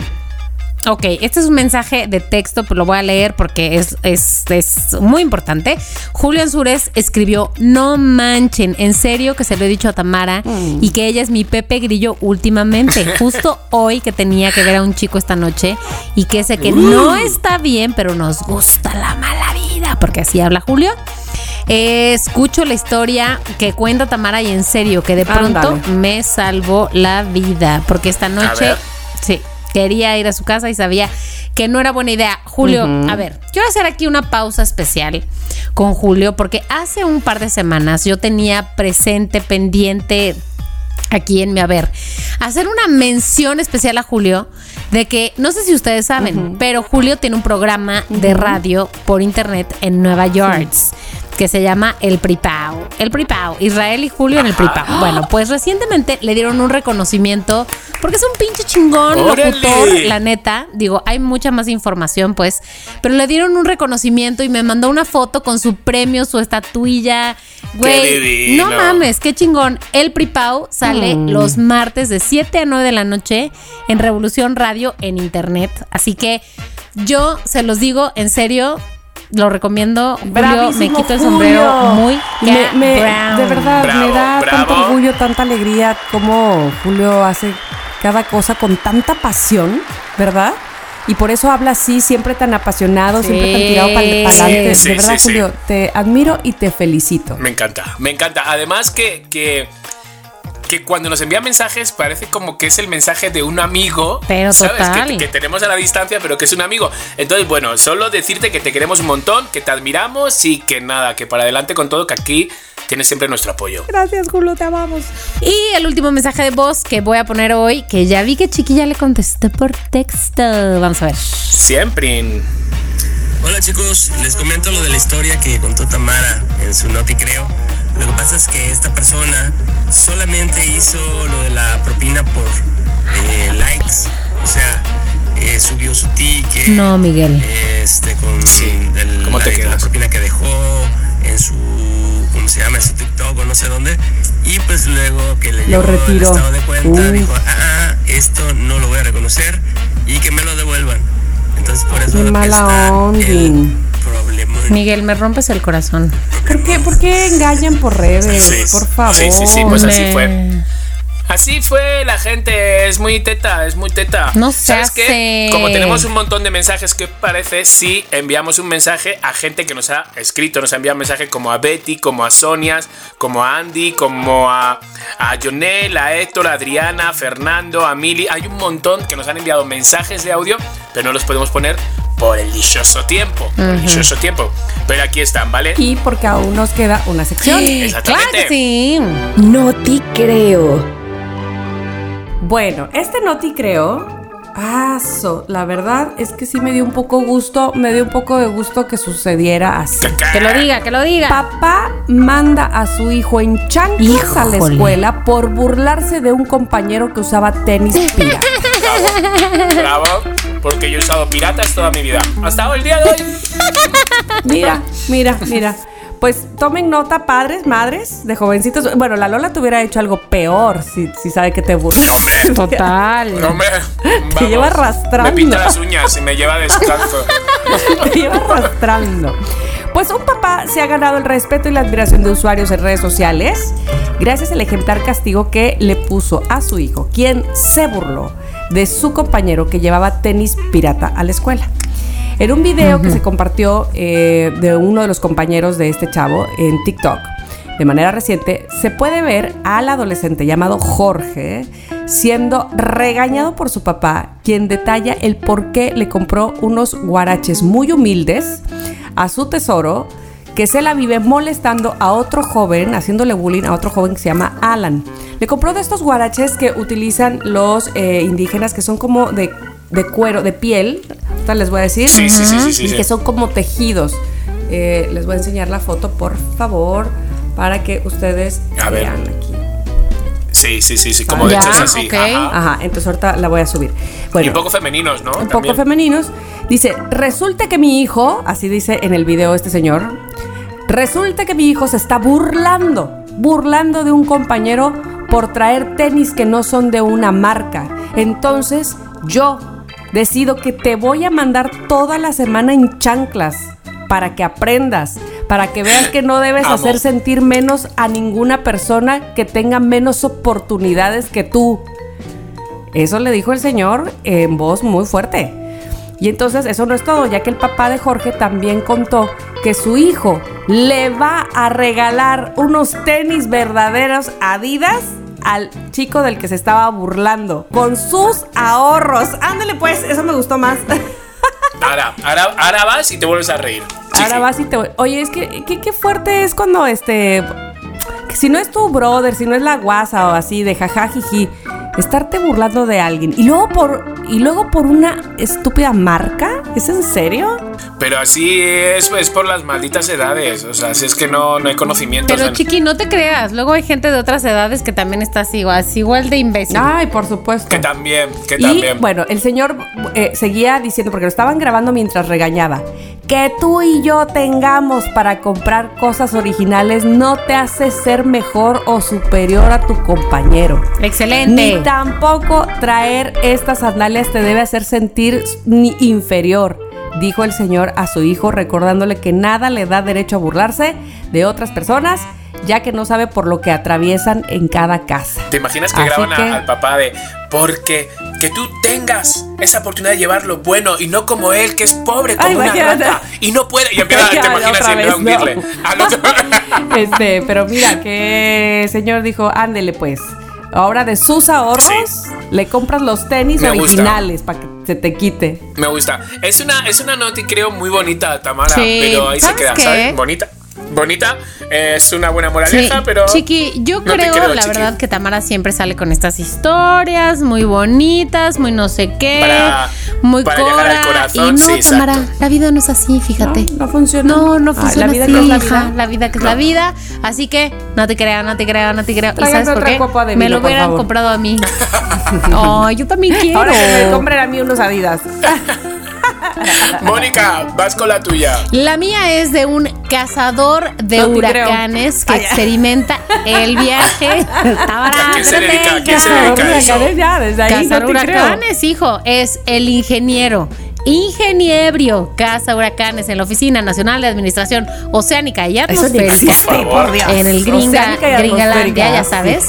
Ok, este es un mensaje de texto, pero lo voy a leer porque es, es, es muy importante. Julio Ansures escribió, no manchen, en serio que se lo he dicho a Tamara y que ella es mi Pepe Grillo últimamente. Justo hoy que tenía que ver a un chico esta noche y que sé que no está bien, pero nos gusta la mala vida, porque así habla Julio. Eh, escucho la historia que cuenta Tamara y en serio que de pronto Ándale. me salvó la vida, porque esta noche, sí, quería ir a su casa y sabía que no era buena idea. Julio, a ver, quiero hacer aquí una pausa especial con Julio, porque hace un par de semanas yo tenía presente, pendiente aquí en mi haber, hacer una mención especial a Julio de que, no sé si ustedes saben, pero Julio tiene un programa de radio por internet en Nueva York. Que se llama El Pripao. El Pripao. Israel y Julio en el Pripao. Bueno, pues recientemente le dieron un reconocimiento porque es un pinche chingón ¡Órale! locutor, la neta. Digo, hay mucha más información, pues. Pero le dieron un reconocimiento y me mandó una foto con su premio, su estatuilla. Güey, no mames, qué chingón. El Pripau sale los martes de 7 a 9 de la noche en Revolución Radio en internet. Así que yo se los digo en serio, lo recomiendo. Julio, me quito el Julio. sombrero muy Me-. De verdad, Bravo, me da tanto orgullo, tanta alegría como Julio hace cada cosa con tanta pasión, ¿verdad? Y por eso habla así, siempre tan apasionado, Sí. siempre tan tirado para adelante. Sí, de verdad, sí, sí. Julio, te admiro y te felicito. Me encanta, me encanta. Además que, que, que cuando nos envía mensajes parece como que es el mensaje de un amigo. Pero ¿sabes? total. Que, que tenemos a la distancia, pero que es un amigo. Entonces, bueno, solo decirte que te queremos un montón, que te admiramos y que nada, que para adelante con todo, que aquí tienes siempre nuestro apoyo. Gracias, Julio, te amamos. Y el último mensaje de voz que voy a poner hoy, que ya vi que Chiquilla le contesté por texto. Vamos a ver. Siempre. Hola chicos, les comento lo de la historia que contó Tamara en su Noti Creo. Lo que pasa es que esta persona solamente hizo lo de la propina por eh, likes. O sea, eh, subió su ticket. No, Miguel. Este, con Sí, el- ¿cómo te la, la propina que dejó en su, ¿cómo se llama? En su TikTok o no sé dónde. Y pues luego que le Lo llegó el estado de cuenta, Uf. dijo, ah, esto no lo voy a reconocer y que me lo devuelvan. Entonces por eso Qué mala está onda. el problema. Miguel, me rompes el corazón. ¿Por qué, por qué engañan por redes? Sí. Por favor. Sí, sí, sí, pues así fue. Así fue la gente, es muy teta, es muy teta. No se ¿Sabes qué? Como tenemos un montón de mensajes, ¿qué parece si enviamos un mensaje a gente que nos ha escrito? Nos ha enviado un mensaje como a Betty, como a Sonias, como a Andy, como a, a Jonel, a Héctor, a Adriana, a Fernando, a Mili. Hay un montón que nos han enviado mensajes de audio, pero no los podemos poner por el dichoso tiempo. Por el dichoso tiempo. Pero aquí están, ¿vale? Y porque aún nos queda una sección. Claro Exactamente. que sí. No te creo. Bueno, este noti creo. Ah, so, la verdad es que sí me dio un poco gusto, me dio un poco de gusto que sucediera así. Que lo diga, que lo diga. Papá manda a su hijo en chanclas a la escuela por burlarse de un compañero que usaba tenis pirata. Bravo, porque yo he usado piratas toda mi vida. Hasta el día de hoy. Mira, mira, mira. Pues tomen nota, padres, madres, de jovencitos. Bueno, la Lola te hubiera hecho algo peor si, si sabe que te burlas. Total. No me. Te lleva arrastrando. Me pinta las uñas y me lleva descalzo. te lleva arrastrando. Pues un papá se ha ganado el respeto y la admiración de usuarios en redes sociales gracias al ejemplar castigo que le puso a su hijo, quien se burló de su compañero que llevaba tenis pirata a la escuela. En un video que se compartió eh, de uno de los compañeros de este chavo en TikTok, de manera reciente, se puede ver al adolescente llamado Jorge siendo regañado por su papá, quien detalla el por qué le compró unos guaraches muy humildes a su tesoro que se la vive molestando a otro joven, haciéndole bullying a otro joven que se llama Alan. Le compró de estos guaraches que utilizan los eh, indígenas, que son como de, de cuero, de piel, les voy a decir, Sí, sí, sí, sí, sí, y sí. que son como tejidos. Eh, les voy a enseñar la foto, por favor, para que ustedes A ver. vean aquí. Sí, sí, sí, sí, como de Ya, hecho es así. ok. ajá. Ajá, entonces ahorita la voy a subir. Bueno, Y un poco femeninos, ¿no? un poco femeninos. Dice, resulta que mi hijo, así dice en el video este señor, resulta que mi hijo se está burlando, burlando de un compañero por traer tenis que no son de una marca. Entonces yo decido que te voy a mandar toda la semana en chanclas para que aprendas, para que veas que no debes Amo. hacer sentir menos a ninguna persona que tenga menos oportunidades que tú. Eso le dijo el señor en voz muy fuerte. Y entonces eso no es todo, ya que el papá de Jorge también contó que su hijo le va a regalar unos tenis verdaderos Adidas al chico del que se estaba burlando con sus ahorros. Ándale pues, eso me gustó más. Ahora, ahora, ahora vas y te vuelves a reír. Ahora vas y te. Oye, es que qué, fuerte es cuando este. Si no es tu brother, si no es la guasa o así de jajajiji, estarte burlando de alguien. Y luego por. Y luego por una estúpida marca. ¿Es en serio? Pero así es, es por las malditas edades. O sea, si es que no, no hay conocimiento. Pero o sea, chiqui, no te creas. Luego hay gente de otras edades que también está así, igual, así igual de imbécil. Ay, por supuesto. que también, que Y también. bueno, el señor eh, seguía diciendo, porque lo estaban grabando mientras regañaba, que tú y yo tengamos para comprar cosas originales no te hace ser mejor o superior a tu compañero. Excelente. Ni tampoco traer estas sandalias te debe hacer sentir ni inferior, dijo el señor a su hijo, recordándole que nada le da derecho a burlarse de otras personas, ya que no sabe por lo que atraviesan en cada casa. ¿Te imaginas que Así graban a- que- al papá de porque que tú tengas esa oportunidad de llevar lo bueno y no como él que es pobre como Ay, una rata y no puede y empieza te imaginas y vez, no. dirle al otro. Este, pero mira que el señor dijo, ándele pues. Ahora de sus ahorros Sí. le compras los tenis Me originales para que se te quite. Me gusta. Es una es una noti creo muy bonita Tamara, Sí, pero ahí se ¿sabes queda, qué? ¿sabes? Bonita. Bonita, es una buena Sí, moraleja, pero Chiqui, yo no creo, creo, la Chiqui. verdad, que Tamara siempre sale con estas historias muy bonitas, muy no sé qué, Para- muy para al cora. corazón, y no, sí, exacto. Tamara, la vida no es así, fíjate. No, no funciona. No, no Ay, funciona la vida así, que es la hija, vida. la vida que es la vida. Así que no te creo, no te creo, no te creo. ¿Y sabes por qué? copa de Me vino, lo hubieran comprado a mí. Ay, yo también quiero. Ahora que me compren a mí unos Adidas. Mónica, vas con la tuya. La mía es de un cazador de No te creo. huracanes que Ay, experimenta el viaje. ¿A quién se dedica? ¿A quién se Cazador dedica eso? huracanes, ya, desde ahí Cazar no te creo. huracanes, hijo, es el ingeniero. Ingeniebrio, caza huracanes en la Oficina Nacional de Administración Oceánica y Eso Atmosférica. existe, Por por, favor. Dios. en el gringa, Gringalandia, ya sabes.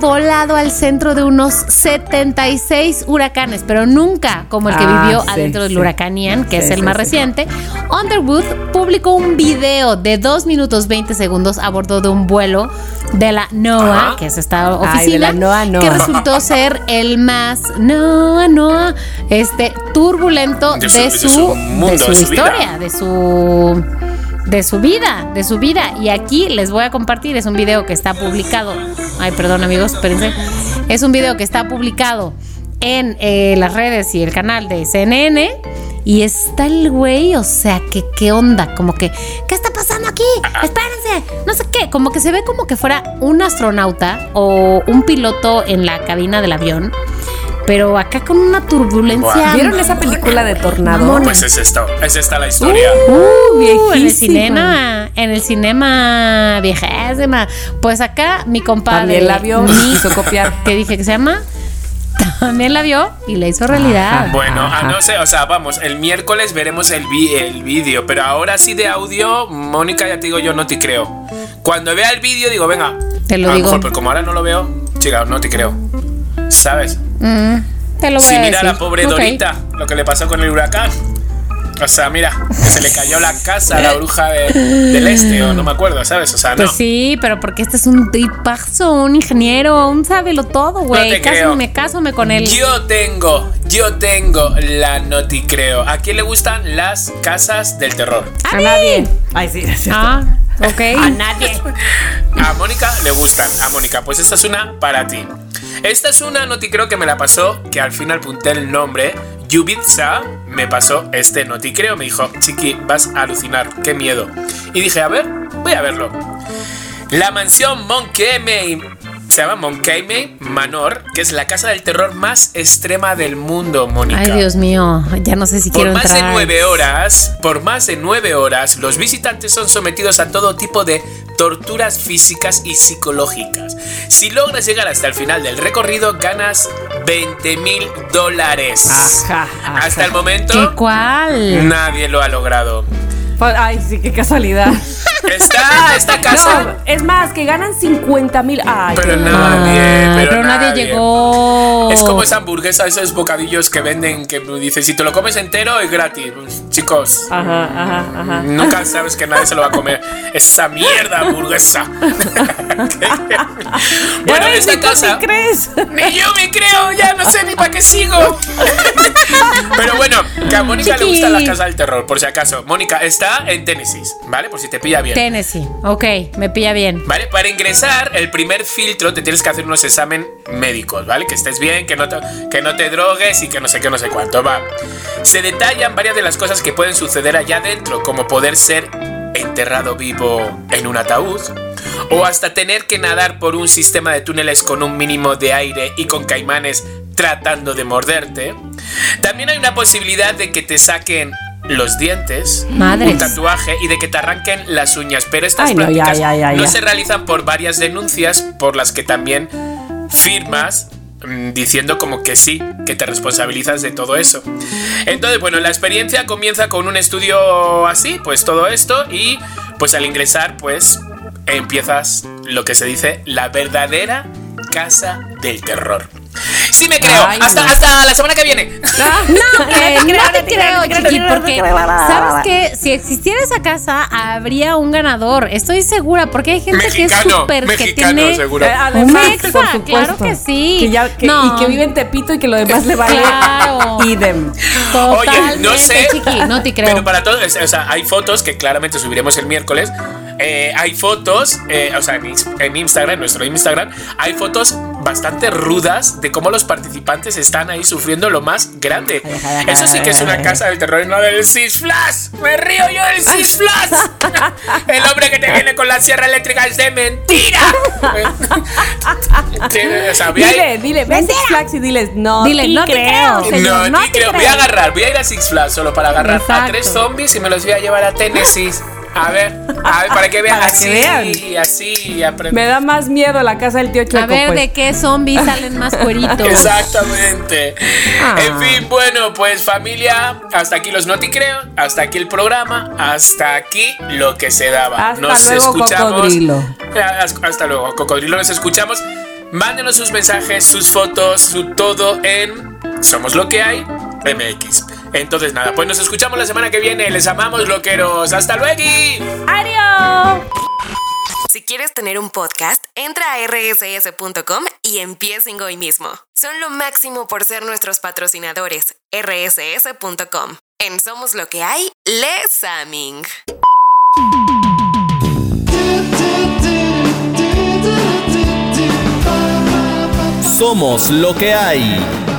Volado al centro de unos 76 huracanes, pero nunca como el que Ah, vivió sí, adentro del sí. huracán Ian, que Sí, es el sí, más sí. reciente. Underwood publicó un video de 2 minutos 20 segundos a bordo de un vuelo de la NOAA, Ajá. que es esta Ay, de oficina, la NOAA, que resultó ser el más NOAA, NOAA, este turbulento De de su- su, de su mundo, de su de su vida. historia, de su de su vida, de su vida. Y aquí les voy a compartir, es un video que está publicado. Ay, perdón amigos, espérense. Es un video que está publicado en eh, las redes y el canal de CNN. Y está el güey, o sea, que qué onda, como que, ¿qué está pasando aquí? Espérense, no sé qué, como que se ve como que fuera un astronauta o un piloto en la cabina del avión, pero acá con una turbulencia. ¿Vieron esa película de Tornado? Mamona. Pues es esto, es esta la historia. Uh, Uh, en el cinema, en el cinema viejísima. Pues acá mi compadre. También la vio, mi- hizo copiar. que dije que se llama. También la vio y la hizo realidad. Bueno, Ajá. a no sé, o sea, vamos, el miércoles veremos el, vi- el vídeo, pero ahora sí de audio, Mónica, ya te digo, yo no te creo. Cuando vea el vídeo, digo, venga. Te lo a digo. mejor, pero como ahora no lo veo, chica, no te creo. ¿Sabes? Mm, te lo voy Si a mira a decir. la pobre Ok. Dorita, lo que le pasó con el huracán. O sea, mira, que se le cayó la casa a la bruja de- del este, o no me acuerdo, ¿sabes? O sea, no. Pues sí, pero porque este es un tipazo, un ingeniero, un sábelo todo, güey. te creo. Cásame, con él. Yo tengo, yo tengo la noti creo. ¿A quién le gustan las casas del terror? A nadie. Ay, sí. es cierto. Ah, ok. A nadie. A Mónica le gustan. A Mónica, pues esta es una para ti. Esta es una noti creo que me la pasó, que al final apunté el nombre. Yubitsa me pasó este noti creo. Me dijo, Chiqui, vas a alucinar, qué miedo. Y dije, a ver, voy a verlo. La mansión Monkey se llama Monkey Manor, que es la casa del terror más extrema del mundo, Mónica. Ay, Dios mío, ya no sé si Por quiero más entrar. de nueve horas, por más de nueve horas, los visitantes son sometidos a todo tipo de torturas físicas y psicológicas. Si logras llegar hasta el final del recorrido, ganas 20 mil dólares. Ajá, ajá. Hasta el momento, ¿Qué cuál? nadie lo ha logrado. Pues, Ay, sí, qué casualidad. Está esta casa. No, es más, que ganan 50 mil. Ay, Pero nadie, pero, pero nadie llegó. Es como esa hamburguesa, esos bocadillos que venden que dicen si te lo comes entero es gratis. Pues, chicos, Ajá, ajá, ajá. Nunca sabes que nadie se lo va a comer. Esa mierda hamburguesa. bueno, en esta casa. te crees? Ni yo me creo, ya no sé ni para qué sigo. Pero bueno, que a Mónica le Chiqui. gustan las casas del terror, por si acaso. Mónica está en Tennessee, ¿vale? Por si te pilla bien. Tennessee. Ok, me pilla bien. ¿Vale? Para ingresar, el primer filtro te tienes que hacer unos exámenes médicos, ¿vale? Que estés bien, que no te, que no te drogues y que no sé qué, no sé cuánto, va. Se detallan varias de las cosas que pueden suceder allá adentro, como poder ser enterrado vivo en un ataúd, o hasta tener que nadar por un sistema de túneles con un mínimo de aire y con caimanes tratando de morderte. También hay una posibilidad de que te saquen los dientes, Madres. un tatuaje y de que te arranquen las uñas, pero estas Ay, no, ya, prácticas ya, ya, no ya. se realizan por varias denuncias por las que también firmas mm, diciendo como que sí, que te responsabilizas de todo eso. Entonces, bueno, la experiencia comienza con un estudio así, pues todo esto y pues al ingresar pues empiezas lo que se dice la verdadera casa del terror. Sí me creo, Ay, hasta, no. hasta la semana que viene. No, no te creo, Chiqui, no te porque creo. sabes que si existiera esa casa habría un ganador. Estoy segura, porque hay gente que es súper que tiene seguro. Eh, un Además, mexa, por supuesto. claro que sí. Que ya- que- No. Y que vive en Tepito y que lo demás le vale Claro. idem. Totalmente, Oye, no sé. Chiqui, no te creo. Pero para todos, o sea, hay fotos que claramente subiremos el miércoles. Eh, hay fotos, eh, o sea, en, Ins- en Instagram, en nuestro Instagram, hay fotos bastante rudas de cómo los participantes están ahí sufriendo lo más grande. Eso sí que es una casa del terror y no del Six Flash. Me río yo del Six Flash. El hombre que te viene con la sierra eléctrica es de mentira. Dile, dile, ve Six Flags y diles, no, Dile, no te creo. creo, señor. no, no te te creo. Voy creo. a agarrar, voy a ir a Six Flags solo para agarrar a tres zombies y me los voy a llevar a Tennessee. A ver, a ver, para que vean Para que así, vean. así y aprender. Me da más miedo la casa del tío Chueco, A ver pues. de qué zombies salen más cueritos. Exactamente. Ah. En fin, bueno, pues familia, hasta aquí los Noti Creo, hasta aquí el programa, hasta aquí lo que se daba. Hasta luego, cocodrilo. Hasta hasta luego, cocodrilo, nos escuchamos. Mándenos sus mensajes, sus fotos, su todo en Somos lo que hay MX. Entonces nada, pues nos escuchamos la semana que viene. Les amamos, loqueros. Hasta luego. ¡Adiós! Si quieres tener un podcast, entra a rss.com y empiecen hoy mismo. Son lo máximo por ser nuestros patrocinadores. rss.com. En Somos lo que hay, Les Aming. Somos lo que hay.